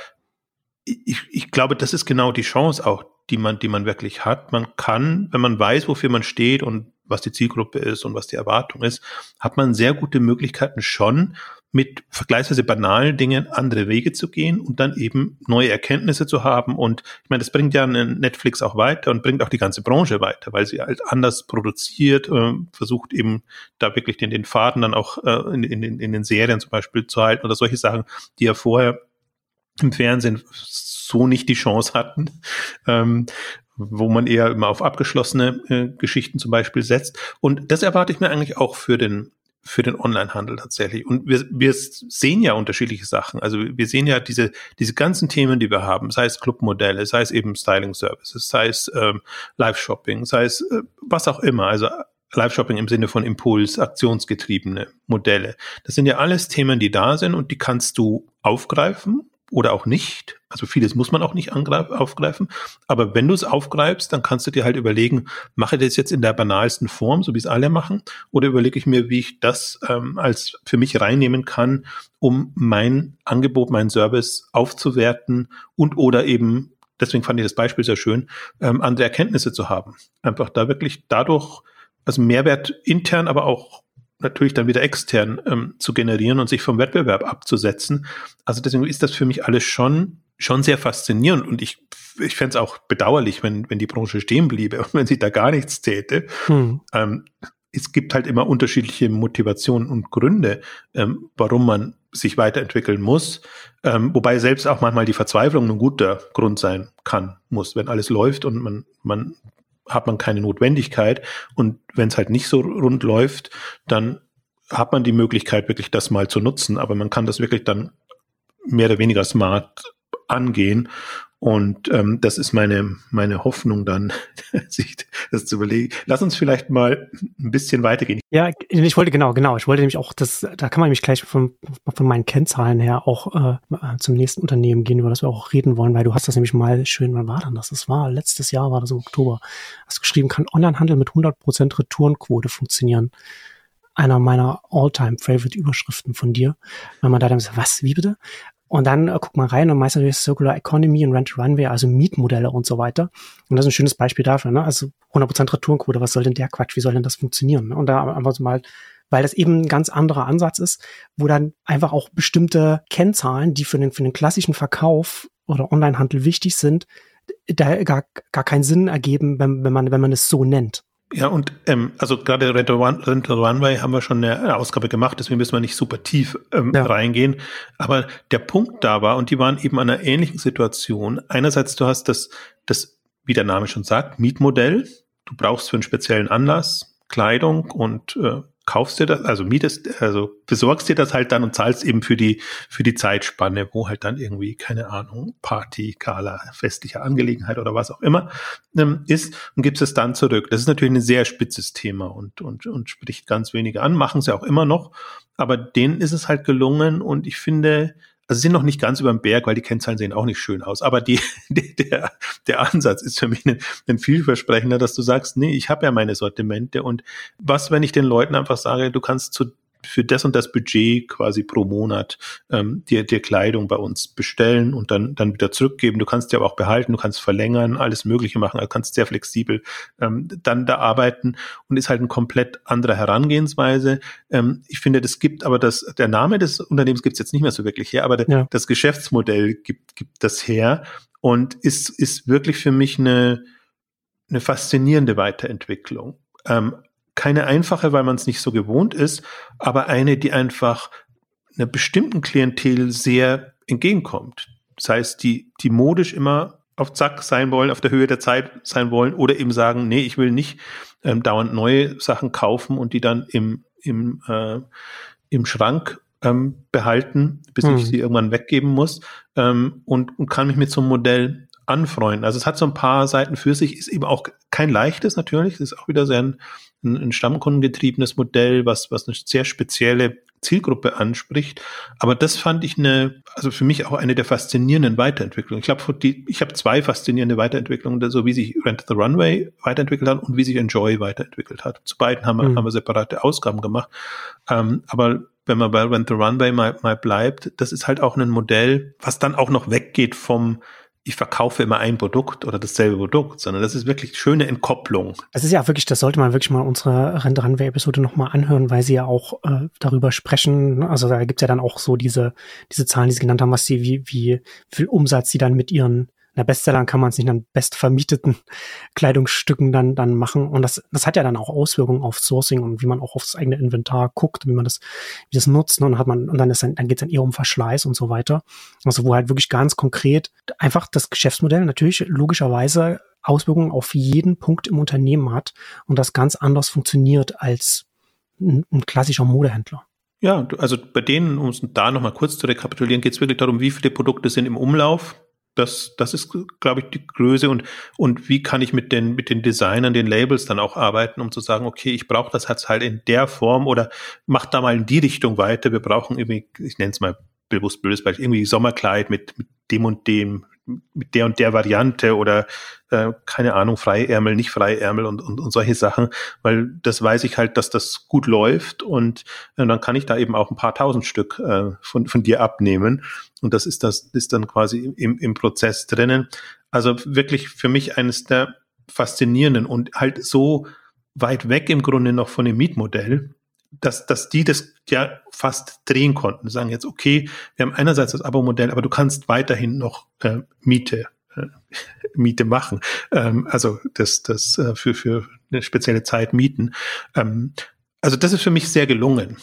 ich, ich glaube, das ist genau die Chance auch, die man, die man wirklich hat. Man kann, wenn man weiß, wofür man steht und was die Zielgruppe ist und was die Erwartung ist, hat man sehr gute Möglichkeiten schon mit vergleichsweise banalen Dingen andere Wege zu gehen und dann eben neue Erkenntnisse zu haben. Und ich meine, das bringt ja Netflix auch weiter und bringt auch die ganze Branche weiter, weil sie halt anders produziert, äh, versucht eben da wirklich den, den Faden dann auch äh, in, in, in den Serien zum Beispiel zu halten oder solche Sachen, die ja vorher im Fernsehen so nicht die Chance hatten. Ähm, wo man eher immer auf abgeschlossene äh, Geschichten zum Beispiel setzt. Und das erwarte ich mir eigentlich auch für den für den Onlinehandel tatsächlich. Und wir, wir sehen ja unterschiedliche Sachen. Also wir sehen ja diese, diese ganzen Themen, die wir haben, sei es Clubmodelle, sei es eben Styling Services, sei es ähm, Live-Shopping, sei es äh, was auch immer. Also Live-Shopping im Sinne von Impuls, aktionsgetriebene Modelle. Das sind ja alles Themen, die da sind und die kannst du aufgreifen oder auch nicht. Also vieles muss man auch nicht aufgreifen. Aber wenn du es aufgreifst, dann kannst du dir halt überlegen, mache ich das jetzt in der banalsten Form, so wie es alle machen, oder überlege ich mir, wie ich das ähm, als für mich reinnehmen kann, um mein Angebot, meinen Service aufzuwerten und oder eben deswegen fand ich das Beispiel sehr schön, ähm, andere Erkenntnisse zu haben. Einfach da wirklich dadurch, also Mehrwert intern, aber auch natürlich dann wieder extern ähm, zu generieren und sich vom Wettbewerb abzusetzen. Also deswegen ist das für mich alles schon, schon sehr faszinierend und ich, ich fände es auch bedauerlich, wenn, wenn die Branche stehen bliebe und [laughs] wenn sie da gar nichts täte. Hm. Ähm, es gibt halt immer unterschiedliche Motivationen und Gründe, ähm, warum man sich weiterentwickeln muss, ähm, wobei selbst auch manchmal die Verzweiflung ein guter Grund sein kann, muss, wenn alles läuft und man, man hat man keine Notwendigkeit. Und wenn es halt nicht so rund läuft, dann hat man die Möglichkeit, wirklich das mal zu nutzen, aber man kann das wirklich dann mehr oder weniger smart angehen und ähm, das ist meine, meine Hoffnung dann, [laughs] sich das zu überlegen. Lass uns vielleicht mal ein bisschen weitergehen. Ja, ich wollte genau, genau. Ich wollte nämlich auch, das, da kann man nämlich gleich von, von meinen Kennzahlen her auch äh, zum nächsten Unternehmen gehen, über das wir auch reden wollen, weil du hast das nämlich mal schön, wann war dann das? Das war letztes Jahr, war das im Oktober. Hast geschrieben, kann Onlinehandel mit 100% Retourenquote funktionieren einer meiner All-Time-Favorite-Überschriften von dir, weil man da dann sagt, was, wie bitte? Und dann äh, guckt man rein und meistens ist Circular Economy und Rent Runway, also Mietmodelle und so weiter. Und das ist ein schönes Beispiel dafür. Ne? Also 100% Retourenquote, was soll denn der Quatsch? Wie soll denn das funktionieren? Ne? Und da einfach so mal, weil das eben ein ganz anderer Ansatz ist, wo dann einfach auch bestimmte Kennzahlen, die für den, für den klassischen Verkauf oder Onlinehandel wichtig sind, da gar, gar keinen Sinn ergeben, wenn, wenn man, wenn man es so nennt. Ja, und ähm, also gerade Rental, One, Rental Runway haben wir schon eine Ausgabe gemacht, deswegen müssen wir nicht super tief ähm, ja. reingehen. Aber der Punkt da war, und die waren eben an einer ähnlichen Situation. Einerseits, du hast das, das, wie der Name schon sagt, Mietmodell. Du brauchst für einen speziellen Anlass Kleidung und äh, kaufst dir das, also mietest, also besorgst dir das halt dann und zahlst eben für die, für die Zeitspanne, wo halt dann irgendwie, keine Ahnung, Party, Gala, festliche Angelegenheit oder was auch immer ähm, ist und gibst es dann zurück. Das ist natürlich ein sehr spitzes Thema und, und, und spricht ganz wenige an, machen sie auch immer noch, aber denen ist es halt gelungen und ich finde, also sie sind noch nicht ganz über dem Berg, weil die Kennzahlen sehen auch nicht schön aus. Aber [laughs] die, der, der Ansatz ist für mich ein, ein vielversprechender, dass du sagst, nee, ich habe ja meine Sortimente und was, wenn ich den Leuten einfach sage, du kannst zu für das und das Budget quasi pro Monat ähm, dir, dir Kleidung bei uns bestellen und dann, dann wieder zurückgeben. Du kannst dir aber auch behalten, du kannst verlängern, alles Mögliche machen, also kannst sehr flexibel ähm, dann da arbeiten und ist halt eine komplett andere Herangehensweise. Ähm, ich finde, das gibt aber das, der Name des Unternehmens gibt es jetzt nicht mehr so wirklich her, aber ja. das Geschäftsmodell gibt, gibt das her und ist, ist wirklich für mich eine, eine faszinierende Weiterentwicklung. Ähm, keine einfache, weil man es nicht so gewohnt ist, aber eine, die einfach einer bestimmten Klientel sehr entgegenkommt. Das heißt, die, die modisch immer auf Zack sein wollen, auf der Höhe der Zeit sein wollen oder eben sagen, nee, ich will nicht ähm, dauernd neue Sachen kaufen und die dann im, im, äh, im Schrank ähm, behalten, bis hm. ich sie irgendwann weggeben muss ähm, und, und kann mich mit so einem Modell anfreunden. Also es hat so ein paar Seiten für sich, ist eben auch kein leichtes natürlich, es ist auch wieder sehr ein, ein, ein stammkundengetriebenes Modell, was, was eine sehr spezielle Zielgruppe anspricht. Aber das fand ich eine, also für mich auch eine der faszinierenden Weiterentwicklungen. Ich glaube, ich habe zwei faszinierende Weiterentwicklungen, so wie sich Rent the Runway weiterentwickelt hat und wie sich Enjoy weiterentwickelt hat. Zu beiden haben wir, mhm. haben wir separate Ausgaben gemacht. Ähm, aber wenn man bei Rent the Runway mal, mal bleibt, das ist halt auch ein Modell, was dann auch noch weggeht vom ich verkaufe immer ein Produkt oder dasselbe Produkt, sondern das ist wirklich schöne Entkopplung. Das ist ja wirklich, das sollte man wirklich mal unsere Rente-Runway-Episode nochmal anhören, weil sie ja auch äh, darüber sprechen. Also da gibt's ja dann auch so diese, diese Zahlen, die sie genannt haben, was sie, wie, wie viel Umsatz sie dann mit ihren na, Bestsellern kann man es nicht an bestvermieteten [laughs] Kleidungsstücken dann, dann machen. Und das, das hat ja dann auch Auswirkungen auf Sourcing und wie man auch aufs eigene Inventar guckt, wie man das, wie das nutzt. Ne? Und hat man, und dann ist dann, dann geht es dann eher um Verschleiß und so weiter. Also wo halt wirklich ganz konkret einfach das Geschäftsmodell natürlich logischerweise Auswirkungen auf jeden Punkt im Unternehmen hat und das ganz anders funktioniert als ein, ein klassischer Modehändler. Ja, also bei denen, um es da nochmal kurz zu rekapitulieren, geht es wirklich darum, wie viele Produkte sind im Umlauf, das, das ist, glaube ich, die Größe und, und wie kann ich mit den, mit den Designern, den Labels dann auch arbeiten, um zu sagen, okay, ich brauche das halt in der Form oder mach da mal in die Richtung weiter. Wir brauchen irgendwie, ich nenne es mal bewusst blödes Beispiel, irgendwie Sommerkleid mit, mit dem und dem mit der und der Variante oder äh, keine Ahnung, Freiärmel, nicht Freiärmel und, und, und solche Sachen, weil das weiß ich halt, dass das gut läuft und äh, dann kann ich da eben auch ein paar tausend Stück äh, von, von dir abnehmen und das ist das ist dann quasi im, im Prozess drinnen. Also wirklich für mich eines der faszinierenden und halt so weit weg im Grunde noch von dem Mietmodell, dass, dass die das ja fast drehen konnten. sagen jetzt, okay, wir haben einerseits das Abo-Modell, aber du kannst weiterhin noch äh, Miete äh, [laughs] Miete machen. Ähm, also das, das äh, für, für eine spezielle Zeit mieten. Ähm, also das ist für mich sehr gelungen.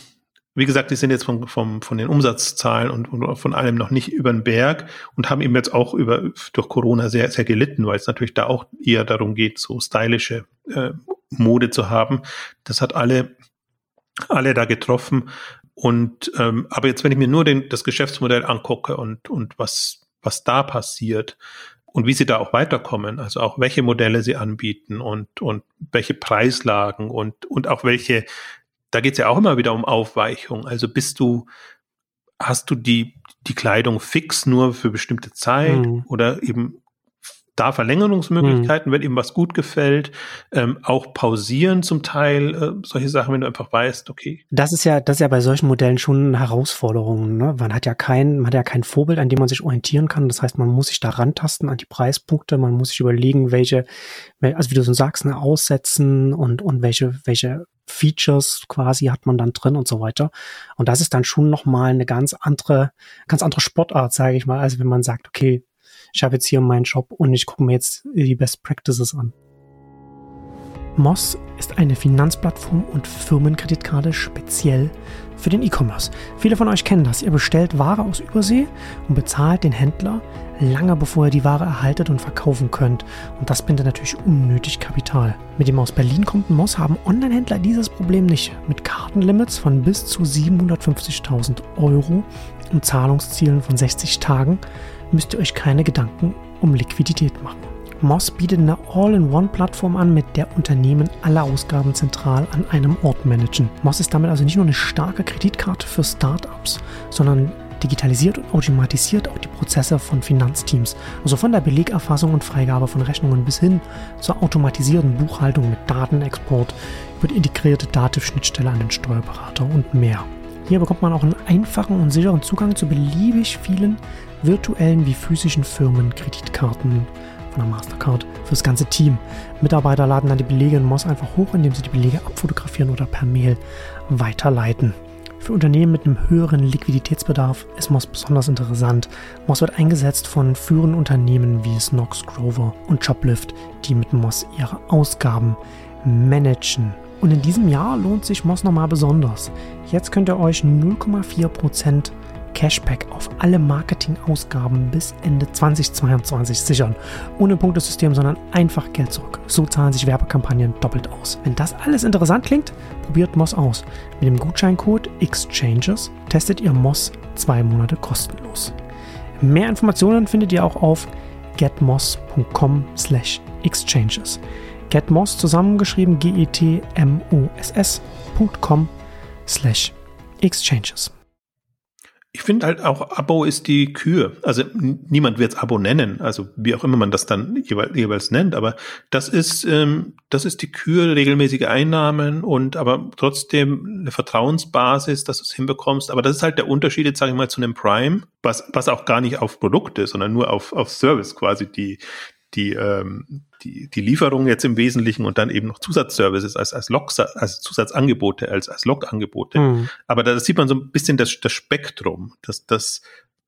Wie gesagt, die sind jetzt von, von, von den Umsatzzahlen und, und von allem noch nicht über den Berg und haben eben jetzt auch über, durch Corona sehr, sehr gelitten, weil es natürlich da auch eher darum geht, so stylische äh, Mode zu haben. Das hat alle, alle da getroffen. Und ähm, aber jetzt, wenn ich mir nur den, das Geschäftsmodell angucke und, und was, was da passiert und wie sie da auch weiterkommen, also auch welche Modelle sie anbieten und, und welche Preislagen und, und auch welche da geht es ja auch immer wieder um Aufweichung. Also bist du, hast du die, die Kleidung fix nur für bestimmte Zeit mhm. oder eben da Verlängerungsmöglichkeiten, mhm. wenn ihm was gut gefällt, ähm, auch pausieren zum Teil, äh, solche Sachen, wenn du einfach weißt, okay. Das ist ja, das ist ja bei solchen Modellen schon eine Herausforderung. Ne? Man hat ja kein, man hat ja kein Vorbild, an dem man sich orientieren kann. Das heißt, man muss sich da rantasten an die Preispunkte, man muss sich überlegen, welche, also wie du so sagst, ne, aussetzen und, und welche, welche Features quasi hat man dann drin und so weiter. Und das ist dann schon nochmal eine ganz andere, ganz andere Sportart, sage ich mal, als wenn man sagt, okay, ich habe jetzt hier meinen Shop und ich gucke mir jetzt die Best Practices an. Moss ist eine Finanzplattform und Firmenkreditkarte speziell für den E-Commerce. Viele von euch kennen das. Ihr bestellt Ware aus Übersee und bezahlt den Händler lange bevor ihr die Ware erhaltet und verkaufen könnt. Und das bindet natürlich unnötig Kapital. Mit dem aus Berlin kommenden Moss haben Online-Händler dieses Problem nicht. Mit Kartenlimits von bis zu 750.000 Euro und Zahlungszielen von 60 Tagen müsst ihr euch keine Gedanken um Liquidität machen. Moss bietet eine All-in-One-Plattform an, mit der Unternehmen alle Ausgaben zentral an einem Ort managen. Moss ist damit also nicht nur eine starke Kreditkarte für Startups, sondern digitalisiert und automatisiert auch die Prozesse von Finanzteams, also von der Belegerfassung und Freigabe von Rechnungen bis hin zur automatisierten Buchhaltung mit Datenexport über die integrierte Dativ-Schnittstelle an den Steuerberater und mehr. Hier bekommt man auch einen einfachen und sicheren Zugang zu beliebig vielen virtuellen wie physischen Firmenkreditkarten von der Mastercard für das ganze Team. Mitarbeiter laden dann die Belege in Moss einfach hoch, indem sie die Belege abfotografieren oder per Mail weiterleiten. Für Unternehmen mit einem höheren Liquiditätsbedarf ist Moss besonders interessant. Moss wird eingesetzt von führenden Unternehmen wie Snox, Grover und Joblift, die mit Moss ihre Ausgaben managen. Und in diesem Jahr lohnt sich Moss nochmal besonders. Jetzt könnt ihr euch 0,4% Cashback auf alle Marketingausgaben bis Ende 2022 sichern. Ohne Punktesystem, sondern einfach Geld zurück. So zahlen sich Werbekampagnen doppelt aus. Wenn das alles interessant klingt, probiert Moss aus. Mit dem Gutscheincode XChanges testet ihr Moss zwei Monate kostenlos. Mehr Informationen findet ihr auch auf getmoss.com/exchanges. Getmoss zusammengeschrieben G E T M O S S.com/exchanges. Ich finde halt auch, Abo ist die Kür. Also niemand wird es Abo nennen, also wie auch immer man das dann jeweils, jeweils nennt, aber das ist, ähm, das ist die Kür, regelmäßige Einnahmen und aber trotzdem eine Vertrauensbasis, dass du es hinbekommst. Aber das ist halt der Unterschied, jetzt sage ich mal, zu einem Prime, was, was auch gar nicht auf Produkte, sondern nur auf, auf Service quasi die, die, ähm, die, die Lieferung jetzt im Wesentlichen und dann eben noch Zusatzservices als, als Log, als Zusatzangebote, als, als Log-Angebote. Mhm. Aber da sieht man so ein bisschen das, das Spektrum, dass das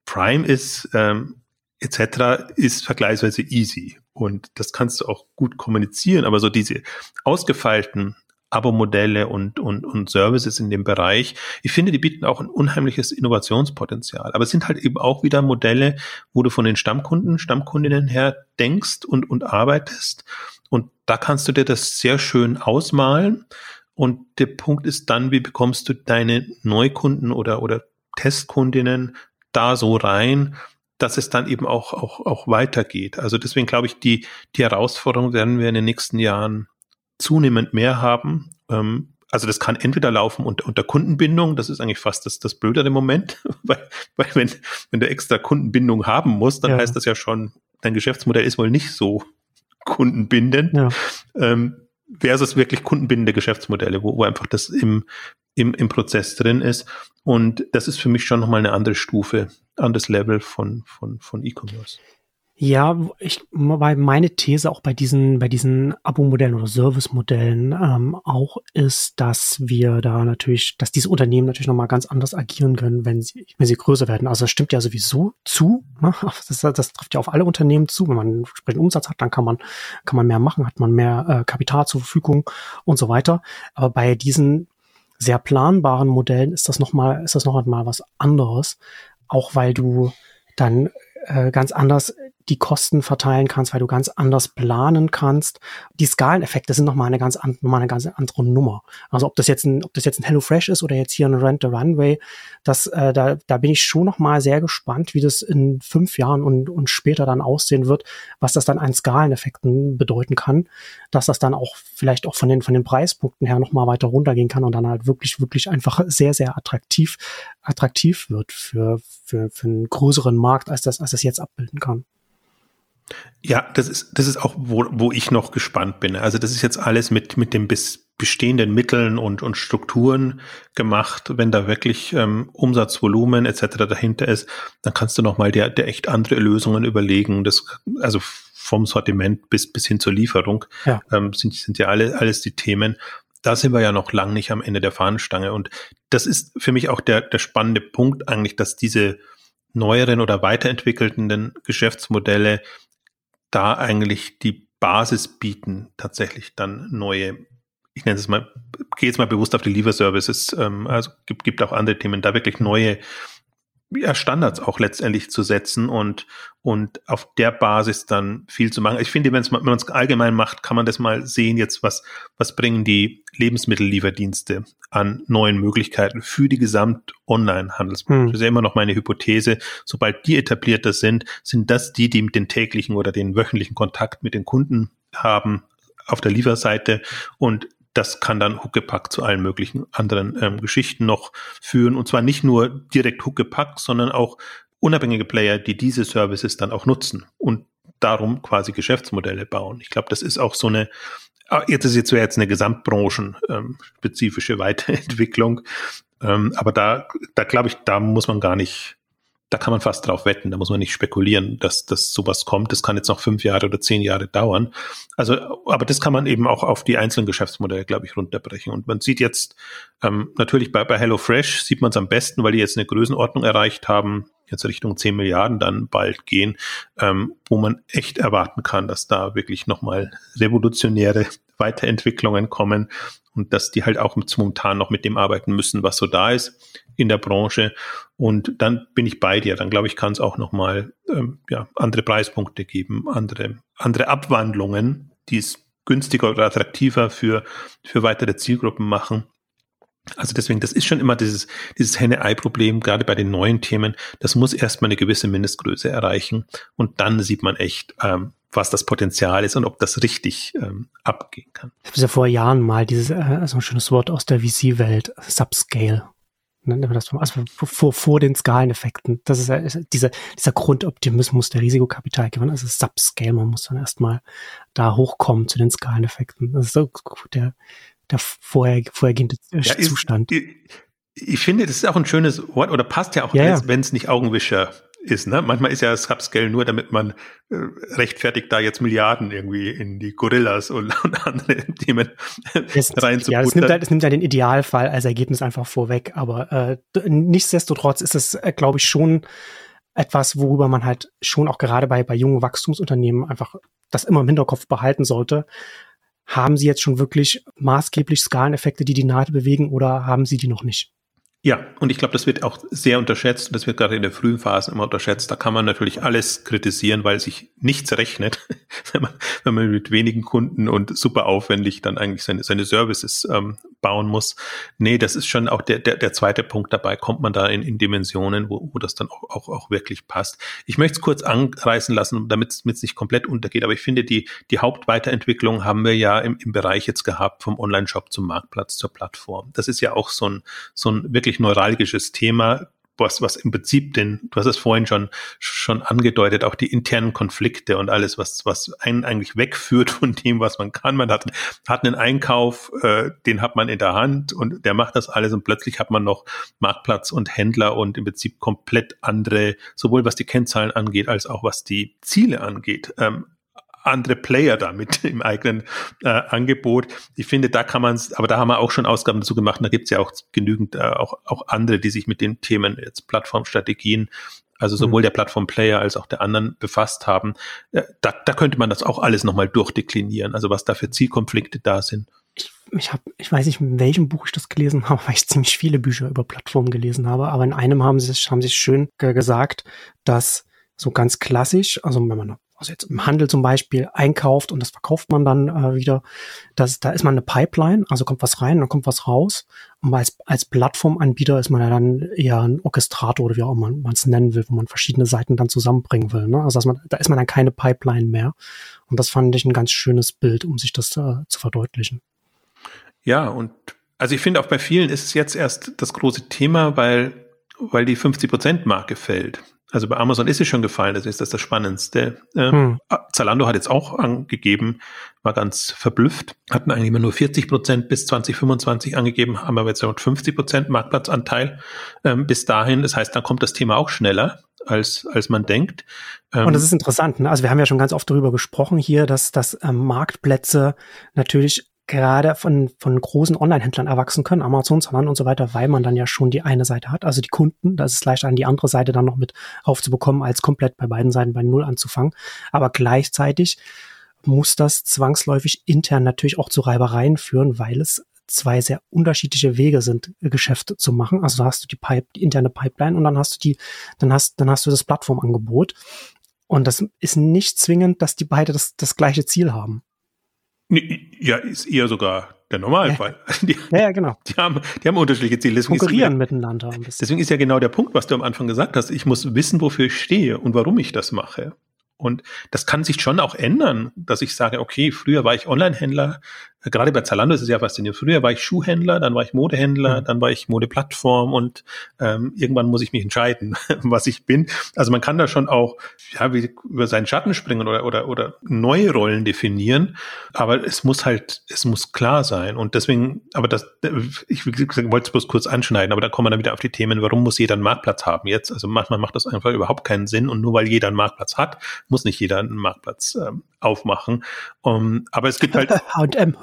Prime ist, ähm, etc. ist vergleichsweise easy. Und das kannst du auch gut kommunizieren, aber so diese ausgefeilten Abo-Modelle und, und, und Services in dem Bereich. Ich finde, die bieten auch ein unheimliches Innovationspotenzial. Aber es sind halt eben auch wieder Modelle, wo du von den Stammkunden, Stammkundinnen her denkst und, und arbeitest. Und da kannst du dir das sehr schön ausmalen. Und der Punkt ist dann, wie bekommst du deine Neukunden oder, oder Testkundinnen da so rein, dass es dann eben auch, auch, auch weitergeht. Also deswegen glaube ich, die, die Herausforderung werden wir in den nächsten Jahren zunehmend mehr haben. Ähm, also das kann entweder laufen unter, unter Kundenbindung, das ist eigentlich fast das, das Blöde im Moment, [laughs] weil, weil wenn, wenn du extra Kundenbindung haben musst, dann ja. heißt das ja schon dein Geschäftsmodell ist wohl nicht so kundenbindend. Ja. Ähm, versus wirklich kundenbindende Geschäftsmodelle, wo, wo einfach das im, im, im Prozess drin ist. Und das ist für mich schon nochmal eine andere Stufe, anderes Level von, von, von E-Commerce. Ja, ich, weil meine These auch bei diesen, bei diesen Abo-Modellen oder Service-Modellen ähm, auch ist, dass wir da natürlich, dass diese Unternehmen natürlich nochmal ganz anders agieren können, wenn sie, wenn sie größer werden. Also das stimmt ja sowieso zu. Ne? [laughs] Das, das trifft ja auf alle Unternehmen zu. Wenn man einen entsprechenden Umsatz hat, dann kann man, kann man mehr machen, hat man mehr äh, Kapital zur Verfügung und so weiter. Aber bei diesen sehr planbaren Modellen ist das nochmal, ist das noch mal was anderes. Auch weil du dann äh, ganz anders die Kosten verteilen kannst, weil du ganz anders planen kannst. Die Skaleneffekte sind nochmal eine ganz, an, noch mal eine ganz andere Nummer. Also ob das jetzt ein, ob das jetzt ein HelloFresh ist oder jetzt hier ein Rent the Runway, das, äh, da, da bin ich schon nochmal sehr gespannt, wie das in fünf Jahren und, und später dann aussehen wird, was das dann an Skaleneffekten bedeuten kann, dass das dann auch vielleicht auch von den, von den Preispunkten her nochmal weiter runtergehen kann und dann halt wirklich, wirklich einfach sehr, sehr attraktiv, attraktiv wird für, für, für einen größeren Markt, als das, als das jetzt abbilden kann. Ja, das ist, das ist auch, wo, wo ich noch gespannt bin. Also das ist jetzt alles mit, mit den bis bestehenden Mitteln und, und Strukturen gemacht. Wenn da wirklich ähm, Umsatzvolumen etc. dahinter ist, dann kannst du nochmal dir, dir echt andere Lösungen überlegen. Das, also vom Sortiment bis, bis hin zur Lieferung ja. ähm, sind, sind ja alle, alles die Themen. Da sind wir ja noch lang nicht am Ende der Fahnenstange. Und das ist für mich auch der, der spannende Punkt eigentlich, dass diese neueren oder weiterentwickelten Geschäftsmodelle da eigentlich die Basis bieten, tatsächlich dann neue, ich nenne es mal, gehe jetzt mal bewusst auf die Lieferservices, ähm, also gibt, gibt auch andere Themen, da wirklich neue ja, Standards auch letztendlich zu setzen und, und auf der Basis dann viel zu machen. Ich finde, wenn man es allgemein macht, kann man das mal sehen jetzt, was, was bringen die Lebensmittellieferdienste an neuen Möglichkeiten für die Gesamt-Online-Handelsbranche. Hm. Das ist ja immer noch meine Hypothese. Sobald die etablierter sind, sind das die, die mit den täglichen oder den wöchentlichen Kontakt mit den Kunden haben auf der Lieferseite und das kann dann Huckepack zu allen möglichen anderen ähm, Geschichten noch führen. Und zwar nicht nur direkt Huckepack, sondern auch unabhängige Player, die diese Services dann auch nutzen und darum quasi Geschäftsmodelle bauen. Ich glaube, das ist auch so eine, ah, jetzt ist jetzt, jetzt eine gesamtbranchenspezifische ähm, [laughs] Weiterentwicklung. Ähm, aber da, da glaube ich, da muss man gar nicht da kann man fast drauf wetten, da muss man nicht spekulieren, dass, dass sowas kommt. Das kann jetzt noch fünf Jahre oder zehn Jahre dauern. Also, aber das kann man eben auch auf die einzelnen Geschäftsmodelle, glaube ich, runterbrechen. Und man sieht jetzt ähm, natürlich bei, bei HelloFresh sieht man es am besten, weil die jetzt eine Größenordnung erreicht haben, jetzt Richtung 10 Milliarden dann bald gehen, ähm, wo man echt erwarten kann, dass da wirklich nochmal revolutionäre Weiterentwicklungen kommen und dass die halt auch momentan noch mit dem arbeiten müssen, was so da ist in der Branche. Und dann bin ich bei dir. Dann glaube ich, kann es auch nochmal ähm, ja, andere Preispunkte geben, andere, andere Abwandlungen, die es günstiger oder attraktiver für, für weitere Zielgruppen machen. Also deswegen, das ist schon immer dieses, dieses Henne-Ei-Problem, gerade bei den neuen Themen. Das muss erstmal eine gewisse Mindestgröße erreichen und dann sieht man echt, ähm, was das Potenzial ist und ob das richtig ähm, abgehen kann. Ich habe ja vor Jahren mal dieses, äh, so ein schönes Wort aus der VC-Welt, Subscale. Ne, das, also vor, vor den Skaleneffekten. Das ist ja dieser, dieser Grundoptimismus der Risikokapitalgewinnung. Also Subscale, man muss dann erstmal da hochkommen zu den Skaleneffekten. Das ist so der, der vorher, vorhergehende ja, Zustand. Ist, ich, ich finde, das ist auch ein schönes Wort oder passt ja auch, ja, wenn es nicht Augenwischer ist. Ne? Manchmal ist ja Subscale nur, damit man äh, rechtfertigt, da jetzt Milliarden irgendwie in die Gorillas und, [laughs] und andere Themen reinzuputtern. Ja, es nimmt, halt, es nimmt ja den Idealfall als Ergebnis einfach vorweg, aber äh, nichtsdestotrotz ist es, äh, glaube ich, schon etwas, worüber man halt schon auch gerade bei, bei jungen Wachstumsunternehmen einfach das immer im Hinterkopf behalten sollte. Haben sie jetzt schon wirklich maßgeblich Skaleneffekte, die die Nadel bewegen oder haben sie die noch nicht? Ja, und ich glaube, das wird auch sehr unterschätzt. Das wird gerade in der frühen Phase immer unterschätzt. Da kann man natürlich alles kritisieren, weil sich nichts rechnet, [laughs] wenn, man, wenn man mit wenigen Kunden und super aufwendig dann eigentlich seine, seine Services ähm, bauen muss. Nee, das ist schon auch der, der, der zweite Punkt dabei. Kommt man da in, in Dimensionen, wo, wo das dann auch, auch, auch wirklich passt. Ich möchte es kurz anreißen lassen, damit es nicht komplett untergeht. Aber ich finde, die, die Hauptweiterentwicklung haben wir ja im, im Bereich jetzt gehabt, vom Online-Shop zum Marktplatz zur Plattform. Das ist ja auch so ein, so ein wirklich wirklich neuralgisches Thema, was, was im Prinzip den, du hast es vorhin schon, schon angedeutet, auch die internen Konflikte und alles, was, was einen eigentlich wegführt [laughs] von dem, was man kann. Man hat, hat einen Einkauf, äh, den hat man in der Hand und der macht das alles und plötzlich hat man noch Marktplatz und Händler und im Prinzip komplett andere, sowohl was die Kennzahlen angeht, als auch was die Ziele angeht. Ähm, andere Player damit [laughs] im eigenen äh, Angebot. Ich finde, da kann man es, aber da haben wir auch schon Ausgaben dazu gemacht. Da gibt es ja auch genügend äh, auch, auch andere, die sich mit den Themen jetzt Plattformstrategien, also sowohl mhm. der Plattform-Player als auch der anderen befasst haben. Äh, da, da könnte man das auch alles nochmal durchdeklinieren, also was da für Zielkonflikte da sind. Ich, ich, hab, ich weiß nicht, in welchem Buch ich das gelesen habe, [laughs] weil ich ziemlich viele Bücher über Plattformen gelesen habe, aber in einem haben sie, haben sie schön gesagt, dass so ganz klassisch, also wenn man also jetzt im Handel zum Beispiel einkauft und das verkauft man dann äh, wieder, das, da ist man eine Pipeline, also kommt was rein, dann kommt was raus. Und als, als Plattformanbieter ist man ja dann eher ein Orchestrator oder wie auch immer man es nennen will, wo man verschiedene Seiten dann zusammenbringen will. Ne? Also dass man, da ist man dann keine Pipeline mehr. Und das fand ich ein ganz schönes Bild, um sich das äh, zu verdeutlichen. Ja, und also ich finde auch bei vielen ist es jetzt erst das große Thema, weil, weil die 50-Prozent-Marke fällt. Also bei Amazon ist es schon gefallen, das ist das das Spannendste. Ähm, hm. Zalando hat jetzt auch angegeben, war ganz verblüfft, hatten eigentlich immer nur 40 Prozent bis 2025 angegeben, haben aber jetzt rund 50 Prozent Marktplatzanteil ähm, bis dahin. Das heißt, dann kommt das Thema auch schneller als, als man denkt. Ähm, Und das ist interessant. Ne? Also wir haben ja schon ganz oft darüber gesprochen hier, dass, dass ähm, Marktplätze natürlich gerade von, von großen Online-Händlern erwachsen können, Amazon, Zalando und so weiter, weil man dann ja schon die eine Seite hat, also die Kunden, das ist leichter an die andere Seite dann noch mit aufzubekommen, als komplett bei beiden Seiten bei Null anzufangen. Aber gleichzeitig muss das zwangsläufig intern natürlich auch zu Reibereien führen, weil es zwei sehr unterschiedliche Wege sind, Geschäfte zu machen. Also da hast du die Pipe, die interne Pipeline und dann hast du die, dann hast, dann hast du das Plattformangebot. Und das ist nicht zwingend, dass die beide das, das gleiche Ziel haben. Ja, ist eher sogar der Normalfall. Ja, [laughs] die, ja, genau. Die haben, die haben unterschiedliche Ziele. Deswegen Konkurrieren miteinander. Deswegen ist ja genau der Punkt, was du am Anfang gesagt hast. Ich muss wissen, wofür ich stehe und warum ich das mache. Und das kann sich schon auch ändern, dass ich sage, okay, früher war ich Online-Händler, gerade bei Zalando ist es ja faszinierend. Früher war ich Schuhhändler, dann war ich Modehändler, mhm. dann war ich Modeplattform und ähm, irgendwann muss ich mich entscheiden, [laughs] was ich bin. Also man kann da schon auch ja, wie, über seinen Schatten springen oder, oder, oder neue Rollen definieren, aber es muss halt, es muss klar sein. Und deswegen, aber das, ich wollte es bloß kurz anschneiden, aber da kommen wir dann wieder auf die Themen, warum muss jeder einen Marktplatz haben jetzt? Also manchmal macht das einfach überhaupt keinen Sinn und nur weil jeder einen Marktplatz hat, muss nicht jeder einen Marktplatz ähm, aufmachen. Um, aber es gibt halt [laughs] H&M.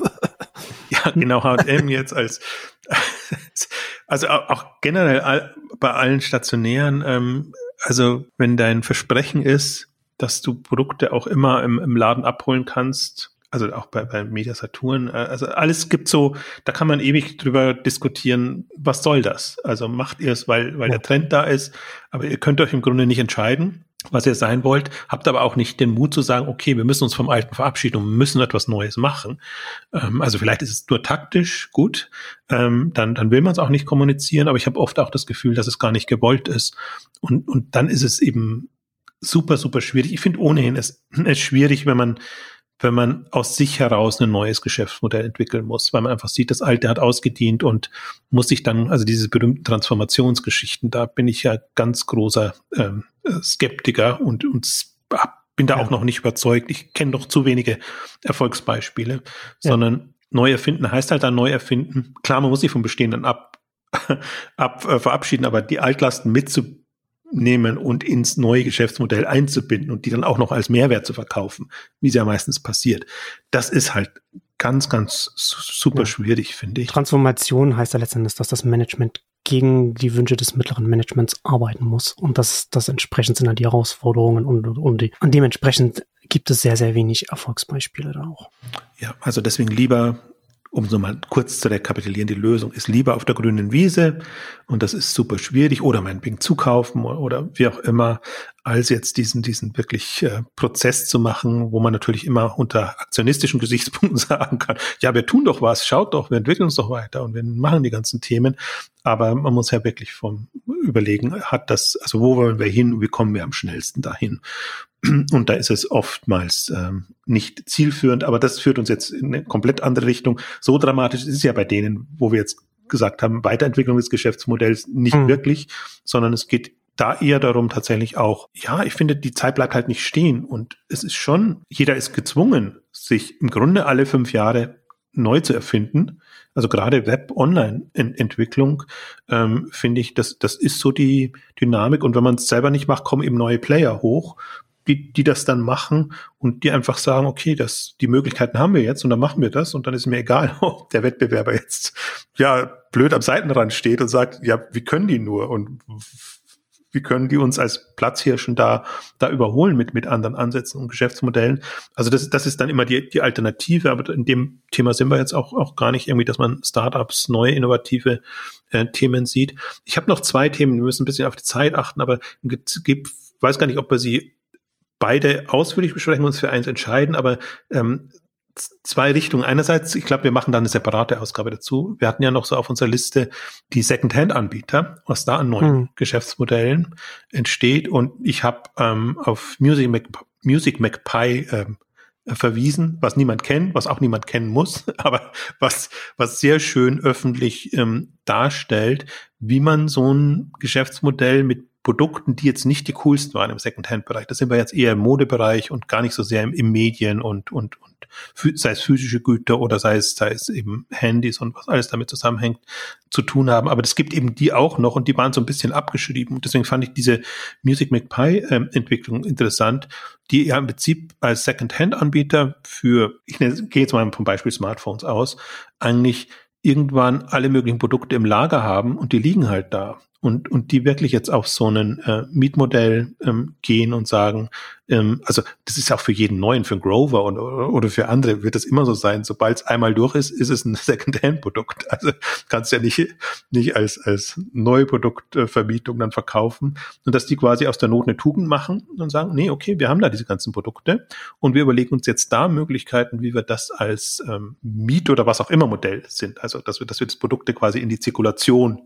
[laughs] ja, genau H&M jetzt als [laughs] also auch generell bei allen stationären. Ähm, also wenn dein Versprechen ist, dass du Produkte auch immer im, im Laden abholen kannst, also auch bei, bei Media Saturn, äh, also alles gibt so, da kann man ewig drüber diskutieren, was soll das? Also macht ihr es, weil, weil der Trend da ist, aber ihr könnt euch im Grunde nicht entscheiden was ihr sein wollt, habt aber auch nicht den Mut zu sagen, okay, wir müssen uns vom Alten verabschieden und müssen etwas Neues machen. Ähm, also vielleicht ist es nur taktisch gut, ähm, dann, dann will man es auch nicht kommunizieren, aber ich habe oft auch das Gefühl, dass es gar nicht gewollt ist. Und, und dann ist es eben super, super schwierig. Ich finde ohnehin es, [clears throat] es schwierig, wenn man wenn man aus sich heraus ein neues Geschäftsmodell entwickeln muss, weil man einfach sieht, das alte hat ausgedient und muss sich dann, also diese berühmten Transformationsgeschichten, da bin ich ja ganz großer ähm, Skeptiker und, und bin da ja. auch noch nicht überzeugt. Ich kenne doch zu wenige Erfolgsbeispiele, ja. sondern neu erfinden heißt halt dann neu erfinden. Klar, man muss sich vom Bestehenden ab, [laughs] ab äh, verabschieden, aber die Altlasten mitzu nehmen und ins neue Geschäftsmodell einzubinden und die dann auch noch als Mehrwert zu verkaufen, wie es ja meistens passiert. Das ist halt ganz, ganz super ja. schwierig, finde ich. Transformation heißt ja letztendlich, dass das Management gegen die Wünsche des mittleren Managements arbeiten muss. Und das, das entsprechend sind dann die Herausforderungen und, und, und, die, und dementsprechend gibt es sehr, sehr wenig Erfolgsbeispiele da auch. Ja, also deswegen lieber um so mal kurz zu rekapitulieren, die Lösung ist lieber auf der grünen Wiese und das ist super schwierig oder meinetwegen zukaufen oder, oder wie auch immer, als jetzt diesen, diesen wirklich äh, Prozess zu machen, wo man natürlich immer unter aktionistischen Gesichtspunkten [laughs] sagen kann, ja, wir tun doch was, schaut doch, wir entwickeln uns doch weiter und wir machen die ganzen Themen. Aber man muss ja wirklich vom überlegen, hat das, also wo wollen wir hin wie kommen wir am schnellsten dahin? [clears throat] Und da ist es oftmals ähm, nicht zielführend, aber das führt uns jetzt in eine komplett andere Richtung. So dramatisch ist es ja bei denen, wo wir jetzt gesagt haben, Weiterentwicklung des Geschäftsmodells nicht mhm. wirklich, sondern es geht da eher darum tatsächlich auch, ja, ich finde, die Zeit bleibt halt nicht stehen und es ist schon, jeder ist gezwungen, sich im Grunde alle fünf Jahre neu zu erfinden. Also gerade Web-Online-Entwicklung ähm, finde ich, das, das ist so die Dynamik. Und wenn man es selber nicht macht, kommen eben neue Player hoch, die, die das dann machen und die einfach sagen, okay, das, die Möglichkeiten haben wir jetzt und dann machen wir das und dann ist mir egal, [laughs] ob der Wettbewerber jetzt ja blöd am Seitenrand steht und sagt, ja, wie können die nur und wie können die uns als Platzhirschen da, da überholen mit, mit anderen Ansätzen und Geschäftsmodellen? Also das, das ist dann immer die, die Alternative, aber in dem Thema sind wir jetzt auch, auch gar nicht irgendwie, dass man Startups, neue, innovative äh, Themen sieht. Ich habe noch zwei Themen, wir müssen ein bisschen auf die Zeit achten, aber es gibt, weiß gar nicht, ob wir sie beide ausführlich besprechen, uns für eins entscheiden, aber ähm, zwei Richtungen. Einerseits, ich glaube, wir machen da eine separate Ausgabe dazu. Wir hatten ja noch so auf unserer Liste die Second-Hand-Anbieter, was da an neuen hm. Geschäftsmodellen entsteht. Und ich habe ähm, auf Music, Mac, Music McPie ähm, verwiesen, was niemand kennt, was auch niemand kennen muss, [laughs] aber was, was sehr schön öffentlich ähm, darstellt, wie man so ein Geschäftsmodell mit Produkten, die jetzt nicht die coolsten waren im Secondhand-Bereich. Da sind wir jetzt eher im Modebereich und gar nicht so sehr im, im Medien und, und, und sei es physische Güter oder sei es, sei es eben Handys und was alles damit zusammenhängt, zu tun haben. Aber es gibt eben die auch noch und die waren so ein bisschen abgeschrieben. Und deswegen fand ich diese Music McPie-Entwicklung ähm, interessant, die ja im Prinzip als Secondhand-Anbieter für, ich gehe jetzt mal vom Beispiel Smartphones aus, eigentlich irgendwann alle möglichen Produkte im Lager haben und die liegen halt da und, und die wirklich jetzt auf so ein äh, Mietmodell ähm, gehen und sagen, ähm, also das ist auch für jeden neuen, für einen Grover und, oder für andere wird das immer so sein. Sobald es einmal durch ist, ist es ein [laughs] Second-Hand-Produkt. Also kannst ja nicht, nicht als, als Neuproduktvermietung dann verkaufen. Und dass die quasi aus der Not eine Tugend machen und sagen, nee, okay, wir haben da diese ganzen Produkte und wir überlegen uns jetzt da Möglichkeiten, wie wir das als ähm, Miet- oder was auch immer Modell sind. Also dass wir, dass wir das Produkte quasi in die Zirkulation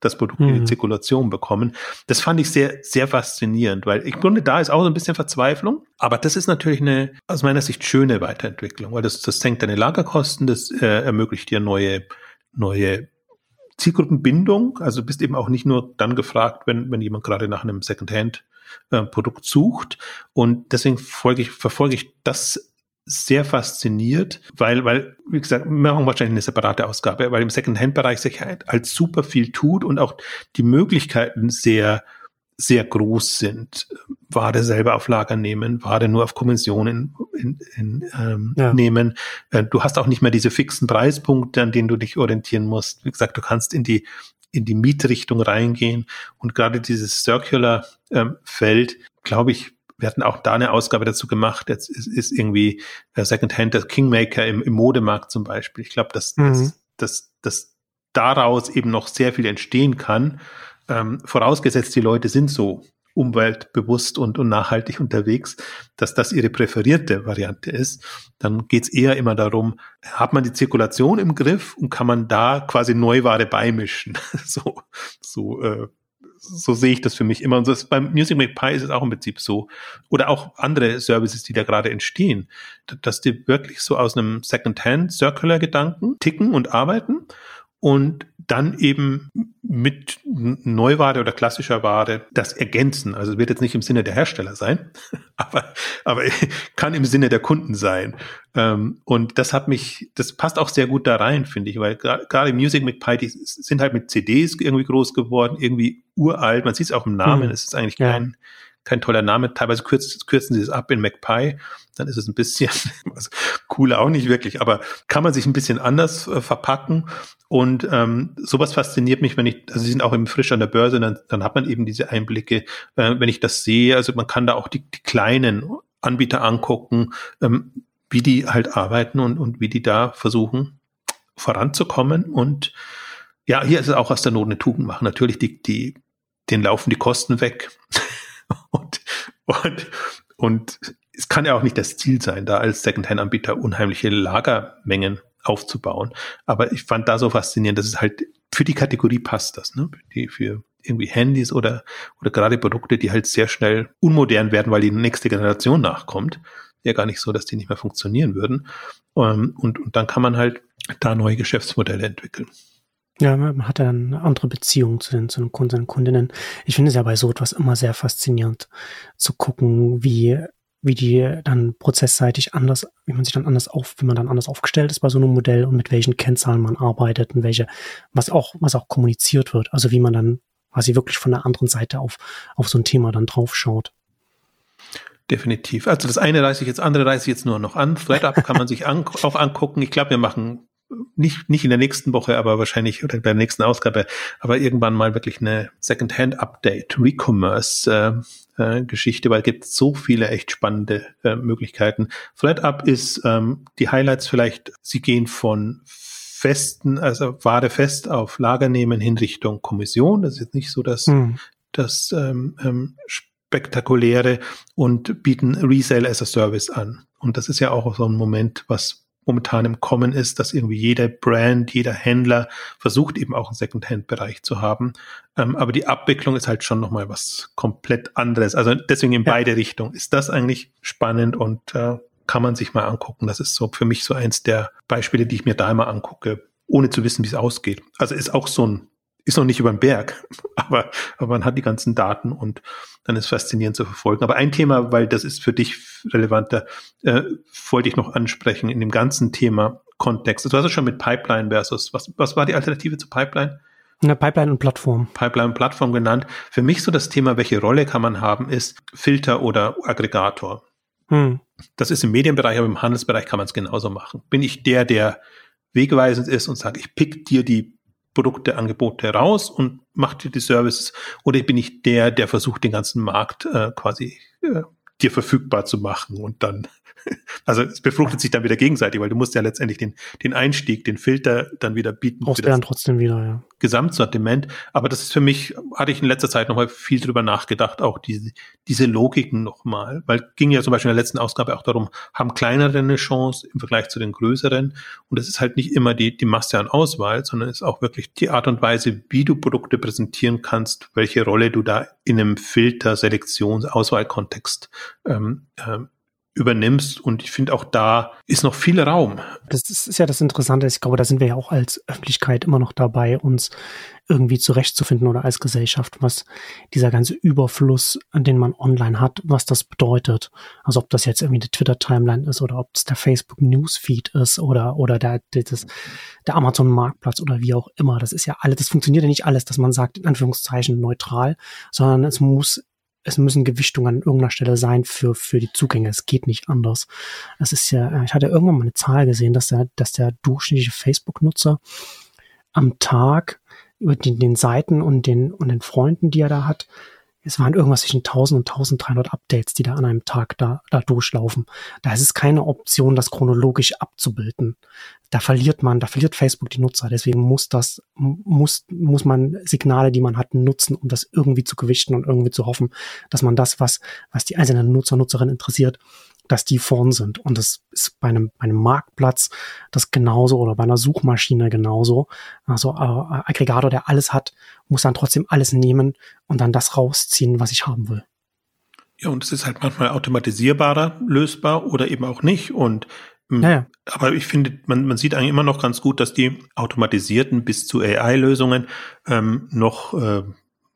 das Produkt in die mhm. Zirkulation bekommen. Das fand ich sehr, sehr faszinierend, weil ich Grunde da ist auch so ein bisschen Verzweiflung, aber das ist natürlich eine aus meiner Sicht schöne Weiterentwicklung, weil das, das senkt deine Lagerkosten, das äh, ermöglicht dir neue, neue Zielgruppenbindung. Also du bist eben auch nicht nur dann gefragt, wenn, wenn jemand gerade nach einem Secondhand äh, Produkt sucht. Und deswegen folge ich, verfolge ich das sehr fasziniert, weil, weil, wie gesagt, wir machen wahrscheinlich eine separate Ausgabe, weil im Second-Hand-Bereich sich halt, halt super viel tut und auch die Möglichkeiten sehr, sehr groß sind. Ware selber auf Lager nehmen, Ware nur auf Kommissionen in, in, ähm, ja. nehmen. Äh, du hast auch nicht mehr diese fixen Preispunkte, an denen du dich orientieren musst. Wie gesagt, du kannst in die in die Mietrichtung reingehen und gerade dieses Circular ähm, Feld, glaube ich, wir hatten auch da eine Ausgabe dazu gemacht. Jetzt ist, ist irgendwie äh, Secondhand der Kingmaker im, im Modemarkt zum Beispiel. Ich glaube, dass, mhm. dass, dass, dass daraus eben noch sehr viel entstehen kann. Ähm, vorausgesetzt, die Leute sind so umweltbewusst und, und nachhaltig unterwegs, dass das ihre präferierte Variante ist, dann geht's eher immer darum, hat man die Zirkulation im Griff und kann man da quasi Neuware beimischen. [laughs] so so äh, so sehe ich das für mich immer. Und das, beim Music Make Pie ist es auch im Prinzip so. Oder auch andere Services, die da gerade entstehen, dass die wirklich so aus einem Second-Hand-Circular-Gedanken ticken und arbeiten und dann eben mit Neuware oder klassischer Ware das ergänzen. Also wird jetzt nicht im Sinne der Hersteller sein, [laughs] aber, aber [laughs] kann im Sinne der Kunden sein. Ähm, und das hat mich, das passt auch sehr gut da rein, finde ich, weil gerade Music mit Pi, die sind halt mit CDs irgendwie groß geworden, irgendwie uralt. Man sieht es auch im Namen, hm. es ist eigentlich kein, kein toller Name. Teilweise kürzen, kürzen sie es ab in MacPie. Dann ist es ein bisschen, [laughs] also cool auch nicht wirklich, aber kann man sich ein bisschen anders äh, verpacken. Und ähm, sowas fasziniert mich, wenn ich, also sie sind auch eben frisch an der Börse, dann, dann hat man eben diese Einblicke, äh, wenn ich das sehe. Also man kann da auch die, die kleinen Anbieter angucken, ähm, wie die halt arbeiten und, und wie die da versuchen voranzukommen. Und ja, hier ist es auch aus der Not eine Tugend machen. Natürlich, die, die, denen laufen die Kosten weg. [laughs] und, und, und es kann ja auch nicht das Ziel sein, da als Secondhand-Anbieter unheimliche Lagermengen aufzubauen. Aber ich fand da so faszinierend, dass es halt für die Kategorie passt das, ne? Die für irgendwie Handys oder, oder gerade Produkte, die halt sehr schnell unmodern werden, weil die nächste Generation nachkommt. Ja, gar nicht so, dass die nicht mehr funktionieren würden. Ähm, und, und dann kann man halt da neue Geschäftsmodelle entwickeln. Ja, man hat dann andere Beziehung zu den, zu den Kunden und Kundinnen. Ich finde es ja bei so etwas immer sehr faszinierend zu gucken, wie, wie die dann prozessseitig anders, wie man sich dann anders auf, wie man dann anders aufgestellt ist bei so einem Modell und mit welchen Kennzahlen man arbeitet und welche, was auch, was auch kommuniziert wird. Also wie man dann quasi wirklich von der anderen Seite auf, auf so ein Thema dann drauf schaut. Definitiv. Also das eine reiße ich jetzt, andere reiße ich jetzt nur noch an. ThreadUp kann man sich an, [laughs] auch angucken. Ich glaube, wir machen nicht, nicht in der nächsten Woche, aber wahrscheinlich oder bei der nächsten Ausgabe, aber irgendwann mal wirklich eine Second-Hand-Update, Recommerce äh, äh, weil es gibt so viele echt spannende äh, Möglichkeiten. ThreadUp ist ähm, die Highlights vielleicht, sie gehen von festen, also Ware fest auf Lager nehmen in Richtung Kommission. Das ist jetzt nicht so das, hm. das ähm, ähm, spektakuläre und bieten Resale as a Service an. Und das ist ja auch so ein Moment, was momentan im Kommen ist, dass irgendwie jeder Brand, jeder Händler versucht eben auch einen Second-Hand-Bereich zu haben. Ähm, aber die Abwicklung ist halt schon nochmal was komplett anderes. Also deswegen in ja. beide Richtungen. Ist das eigentlich spannend und äh, kann man sich mal angucken. Das ist so für mich so eins der Beispiele, die ich mir da immer angucke, ohne zu wissen, wie es ausgeht. Also ist auch so ein ist noch nicht über den Berg, [laughs] aber, aber man hat die ganzen Daten und dann ist faszinierend zu verfolgen. Aber ein Thema, weil das ist für dich relevanter, äh, wollte ich noch ansprechen in dem ganzen Thema Kontext. Du hast es schon mit Pipeline versus, was, was war die Alternative zu Pipeline? Eine Pipeline und Plattform. Pipeline und Plattform genannt. Für mich so das Thema, welche Rolle kann man haben, ist Filter oder Aggregator. Hm. Das ist im Medienbereich, aber im Handelsbereich kann man es genauso machen. Bin ich der, der wegweisend ist und sagt, ich pick dir die Produkte, Angebote raus und macht dir die Services oder bin ich der, der versucht, den ganzen Markt äh, quasi äh, dir verfügbar zu machen und dann [laughs] also es befruchtet sich dann wieder gegenseitig, weil du musst ja letztendlich den, den Einstieg, den Filter dann wieder bieten. Brauchst du dann trotzdem wieder, ja. Gesamtsortiment. Aber das ist für mich, hatte ich in letzter Zeit nochmal viel drüber nachgedacht, auch diese, diese Logiken nochmal. Weil ging ja zum Beispiel in der letzten Ausgabe auch darum, haben kleinere eine Chance im Vergleich zu den größeren. Und es ist halt nicht immer die, die Masse an Auswahl, sondern es ist auch wirklich die Art und Weise, wie du Produkte präsentieren kannst, welche Rolle du da in einem Filter, Selektions-, Auswahlkontext ähm, ähm, übernimmst. Und ich finde auch da ist noch viel Raum. Das ist ja das Interessante. Ich glaube, da sind wir ja auch als Öffentlichkeit immer noch dabei, uns irgendwie zurechtzufinden oder als Gesellschaft, was dieser ganze Überfluss, den man online hat, was das bedeutet. Also ob das jetzt irgendwie die Twitter-Timeline ist oder ob es der Facebook-Newsfeed ist oder, oder der, das, der Amazon-Marktplatz oder wie auch immer. Das ist ja alles, das funktioniert ja nicht alles, dass man sagt, in Anführungszeichen neutral, sondern es muss es müssen Gewichtungen an irgendeiner Stelle sein für, für die Zugänge. Es geht nicht anders. Es ist ja, ich hatte irgendwann mal eine Zahl gesehen, dass der, dass der durchschnittliche Facebook-Nutzer am Tag über den, den Seiten und den, und den Freunden, die er da hat, es waren irgendwas zwischen 1000 und 1300 Updates, die da an einem Tag da, da durchlaufen. Da ist es keine Option, das chronologisch abzubilden. Da verliert man, da verliert Facebook die Nutzer. Deswegen muss das, muss, muss man Signale, die man hat, nutzen, um das irgendwie zu gewichten und irgendwie zu hoffen, dass man das, was, was die einzelnen Nutzer, Nutzerinnen interessiert, dass die vorn sind. Und das ist bei einem, bei einem Marktplatz das genauso oder bei einer Suchmaschine genauso. Also äh, Aggregator, der alles hat, muss dann trotzdem alles nehmen und dann das rausziehen, was ich haben will. Ja, und es ist halt manchmal automatisierbarer lösbar oder eben auch nicht. Und hm, ja, aber ich finde, man, man sieht eigentlich immer noch ganz gut, dass die automatisierten bis zu AI-Lösungen ähm, noch äh,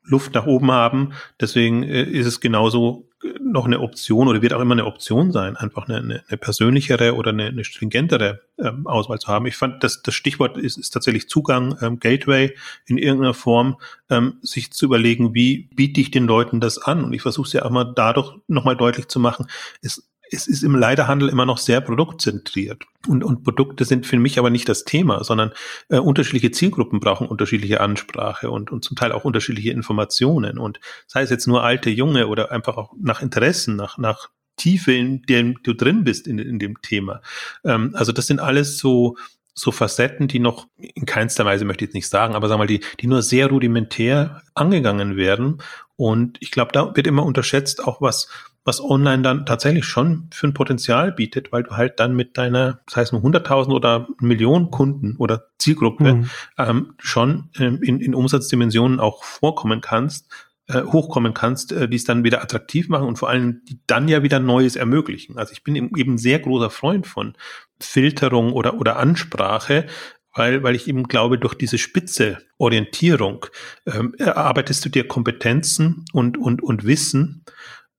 Luft nach oben haben. Deswegen äh, ist es genauso noch eine Option oder wird auch immer eine Option sein, einfach eine, eine, eine persönlichere oder eine, eine stringentere ähm, Auswahl zu haben. Ich fand, dass das Stichwort ist, ist tatsächlich Zugang, ähm, Gateway in irgendeiner Form, ähm, sich zu überlegen, wie biete ich den Leuten das an? Und ich versuche es ja auch mal dadurch nochmal deutlich zu machen, es es ist im Leiderhandel immer noch sehr produktzentriert. Und, und Produkte sind für mich aber nicht das Thema, sondern äh, unterschiedliche Zielgruppen brauchen unterschiedliche Ansprache und, und zum Teil auch unterschiedliche Informationen. Und sei es jetzt nur alte, junge oder einfach auch nach Interessen, nach, nach Tiefe, in dem du drin bist in, in dem Thema. Ähm, also das sind alles so, so Facetten, die noch in keinster Weise möchte ich jetzt nicht sagen, aber sagen wir mal, die, die nur sehr rudimentär angegangen werden. Und ich glaube, da wird immer unterschätzt auch was, was online dann tatsächlich schon für ein Potenzial bietet, weil du halt dann mit deiner, das heißt nur 100.000 oder Millionen Kunden oder Zielgruppe mhm. ähm, schon ähm, in, in Umsatzdimensionen auch vorkommen kannst, äh, hochkommen kannst, äh, die es dann wieder attraktiv machen und vor allem die dann ja wieder Neues ermöglichen. Also ich bin eben sehr großer Freund von Filterung oder, oder Ansprache, weil, weil ich eben glaube, durch diese spitze Orientierung ähm, erarbeitest du dir Kompetenzen und, und, und Wissen,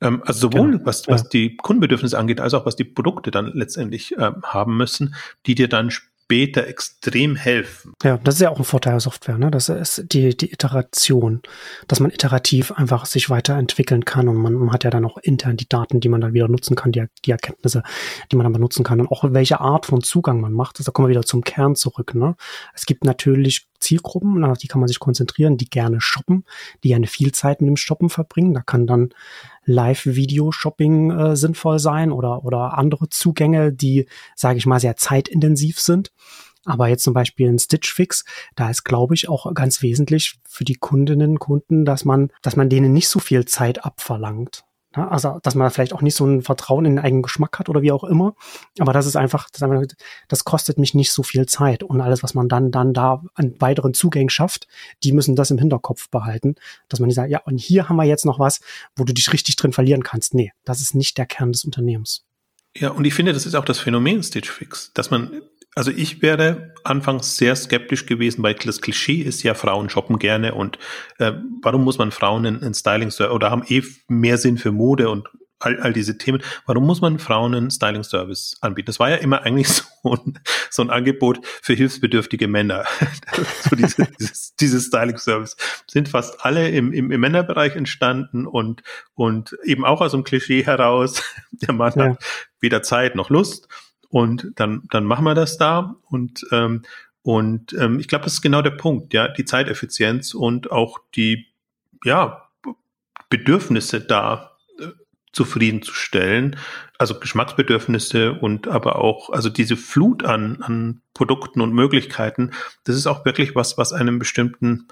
ähm, also sowohl genau. was, was ja. die Kundenbedürfnisse angeht, als auch was die Produkte dann letztendlich ähm, haben müssen, die dir dann später extrem helfen. Ja, das ist ja auch ein Vorteil der Software, ne? Das ist die, die Iteration, dass man iterativ einfach sich weiterentwickeln kann und man, man hat ja dann auch intern die Daten, die man dann wieder nutzen kann, die, die Erkenntnisse, die man dann benutzen kann und auch welche Art von Zugang man macht. Also da kommen wir wieder zum Kern zurück, ne? Es gibt natürlich Zielgruppen, auf die kann man sich konzentrieren, die gerne shoppen, die gerne viel Zeit mit dem Shoppen verbringen. Da kann dann Live-Video-Shopping äh, sinnvoll sein oder, oder andere Zugänge, die, sage ich mal, sehr zeitintensiv sind. Aber jetzt zum Beispiel ein Stitch Fix, da ist, glaube ich, auch ganz wesentlich für die Kundinnen und Kunden, dass man, dass man denen nicht so viel Zeit abverlangt. Ja, also, dass man vielleicht auch nicht so ein Vertrauen in den eigenen Geschmack hat oder wie auch immer. Aber das ist einfach, das, ist einfach, das kostet mich nicht so viel Zeit. Und alles, was man dann, dann da an weiteren Zugängen schafft, die müssen das im Hinterkopf behalten. Dass man nicht sagt, ja, und hier haben wir jetzt noch was, wo du dich richtig drin verlieren kannst. Nee, das ist nicht der Kern des Unternehmens. Ja, und ich finde, das ist auch das Phänomen Stitch Fix, dass man also ich wäre anfangs sehr skeptisch gewesen, weil das Klischee ist ja, Frauen shoppen gerne und äh, warum muss man Frauen in, in Styling oder haben eh mehr Sinn für Mode und all, all diese Themen. Warum muss man Frauen einen Styling-Service anbieten? Das war ja immer eigentlich [laughs] so ein, so ein Angebot für hilfsbedürftige Männer. [laughs] so diese, [laughs] dieses, dieses Styling-Service sind fast alle im, im, im Männerbereich entstanden und, und eben auch aus dem Klischee heraus, der Mann ja. hat weder Zeit noch Lust und dann, dann machen wir das da und, ähm, und ähm, ich glaube, das ist genau der Punkt, ja, die Zeiteffizienz und auch die, ja, Bedürfnisse da äh, zufriedenzustellen, also Geschmacksbedürfnisse und aber auch, also diese Flut an, an Produkten und Möglichkeiten, das ist auch wirklich was, was einem bestimmten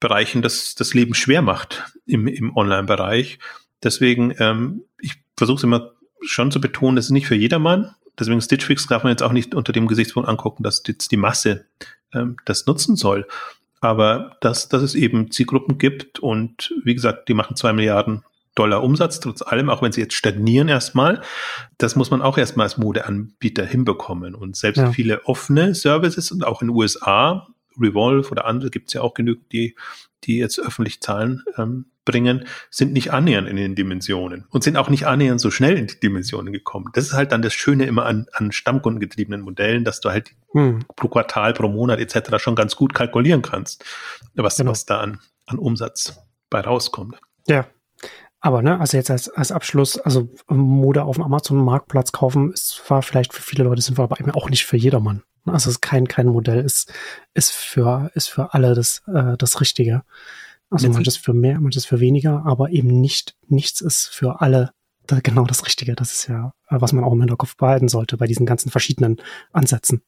Bereichen das, das Leben schwer macht im, im Online-Bereich. Deswegen, ähm, ich versuche es immer schon zu betonen, das ist nicht für jedermann. Deswegen Stitch Fix darf man jetzt auch nicht unter dem Gesichtspunkt angucken, dass jetzt die Masse ähm, das nutzen soll. Aber dass, dass es eben Zielgruppen gibt und wie gesagt, die machen zwei Milliarden Dollar Umsatz, trotz allem, auch wenn sie jetzt stagnieren erstmal, das muss man auch erstmal als Modeanbieter hinbekommen. Und selbst ja. viele offene Services und auch in den USA, Revolve oder andere gibt es ja auch genügend, die, die jetzt öffentlich Zahlen ähm, bringen, sind nicht annähernd in den Dimensionen und sind auch nicht annähernd so schnell in die Dimensionen gekommen. Das ist halt dann das Schöne immer an, an stammkundengetriebenen Modellen, dass du halt hm. pro Quartal, pro Monat etc. schon ganz gut kalkulieren kannst, was, genau. was da an, an Umsatz bei rauskommt. Ja, aber ne, also jetzt als, als Abschluss, also Mode auf dem Amazon-Marktplatz kaufen, ist, war vielleicht für viele Leute sinnvoll, aber eben auch nicht für jedermann. Also es ist kein, kein Modell, ist, ist für, ist für alle das, äh, das Richtige. Also manches für mehr, manches für weniger, aber eben nicht, nichts ist für alle genau das Richtige. Das ist ja, was man auch im Hinterkopf behalten sollte bei diesen ganzen verschiedenen Ansätzen.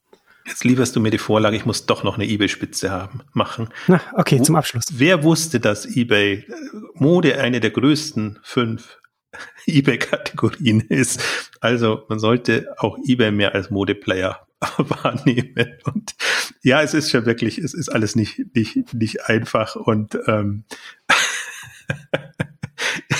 Jetzt lieferst du mir die Vorlage, ich muss doch noch eine eBay-Spitze haben, machen. Na, okay, Wo, zum Abschluss. Wer wusste, dass eBay Mode eine der größten fünf [laughs] eBay-Kategorien ist? Also man sollte auch eBay mehr als Modeplayer [laughs] wahrnehmen. Und ja, es ist schon wirklich, es ist alles nicht, nicht, nicht einfach und ähm, äh, [laughs]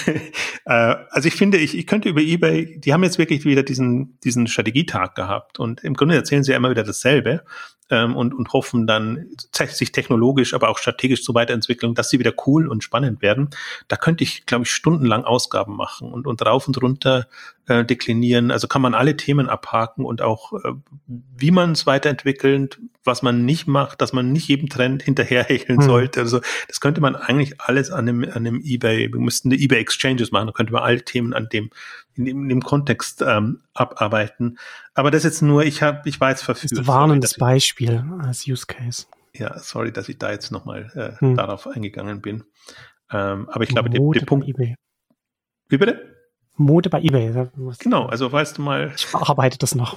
[laughs] also ich finde, ich, ich könnte über eBay, die haben jetzt wirklich wieder diesen, diesen Strategietag gehabt und im Grunde erzählen sie ja immer wieder dasselbe ähm, und, und hoffen dann, sich technologisch, aber auch strategisch so weiterentwickeln, dass sie wieder cool und spannend werden. Da könnte ich, glaube ich, stundenlang Ausgaben machen und, und rauf und runter äh, deklinieren. Also kann man alle Themen abhaken und auch, äh, wie man es weiterentwickelt, was man nicht macht, dass man nicht jedem Trend hinterherhecheln hm. sollte. Also das könnte man eigentlich alles an dem, an dem eBay, wir müssten die eBay Exchanges machen, da könnte man alle Themen an dem, in dem, in dem Kontext ähm, abarbeiten. Aber das jetzt nur, ich habe, ich war jetzt verführt. Das ist ein warnendes Beispiel als Use Case. Ja, sorry, dass ich da jetzt nochmal äh, hm. darauf eingegangen bin. Ähm, aber ich glaube, der, der Punkt. eBay. Wie bitte? Mode bei eBay. Genau, also weißt du mal. Ich bearbeite das noch.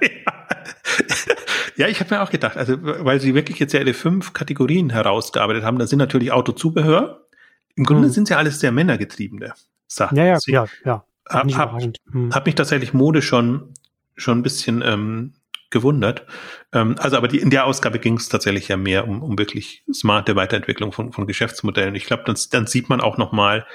[laughs] ja. ich habe mir auch gedacht, also weil sie wirklich jetzt ja alle fünf Kategorien herausgearbeitet haben, da sind natürlich Autozubehör. Im Grunde hm. sind sie ja alles sehr männergetriebene Sachen. Ja, ja, ja, ja. Hab, hab, hm. hab mich tatsächlich Mode schon schon ein bisschen ähm, gewundert. Ähm, also, aber die, in der Ausgabe ging es tatsächlich ja mehr um, um wirklich smarte Weiterentwicklung von, von Geschäftsmodellen. Ich glaube, dann, dann sieht man auch noch mal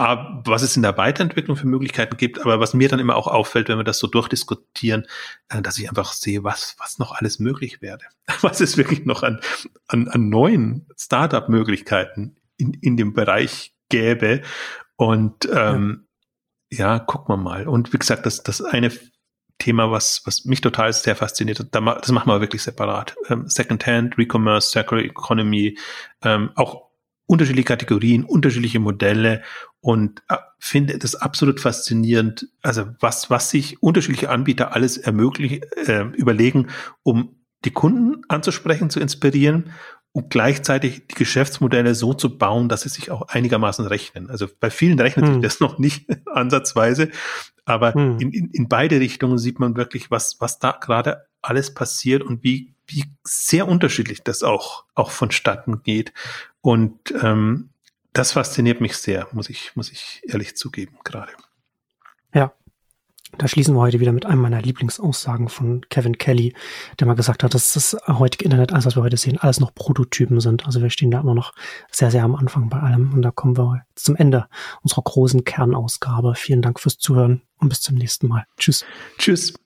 was es in der Weiterentwicklung für Möglichkeiten gibt, aber was mir dann immer auch auffällt, wenn wir das so durchdiskutieren, äh, dass ich einfach sehe, was, was noch alles möglich wäre. [laughs] Was es wirklich noch an, an, an neuen Startup-Möglichkeiten in, in dem Bereich gäbe. Und ähm, ja. ja, gucken wir mal. Und wie gesagt, das, das eine Thema, was, was mich total sehr fasziniert, das machen wir wirklich separat. Ähm, Secondhand, Recommerce, Circular Economy, ähm, auch unterschiedliche Kategorien, unterschiedliche Modelle und äh, finde das absolut faszinierend. Also was, was sich unterschiedliche Anbieter alles ermöglichen, äh, überlegen, um die Kunden anzusprechen, zu inspirieren und gleichzeitig die Geschäftsmodelle so zu bauen, dass sie sich auch einigermaßen rechnen. Also bei vielen rechnet hm. sich das [laughs] noch nicht ansatzweise, aber hm. in, in, in beide Richtungen sieht man wirklich, was, was da gerade alles passiert und wie, wie sehr unterschiedlich das auch, auch vonstatten geht. Und ähm, das fasziniert mich sehr, muss ich, muss ich ehrlich zugeben, gerade. Ja. Da schließen wir heute wieder mit einem meiner Lieblingsaussagen von Kevin Kelly, der mal gesagt hat, dass das heutige Internet, alles was wir heute sehen, alles noch Prototypen sind. Also wir stehen da immer noch sehr, sehr am Anfang bei allem. Und da kommen wir zum Ende unserer großen Kernausgabe. Vielen Dank fürs Zuhören und bis zum nächsten Mal. Tschüss. Tschüss.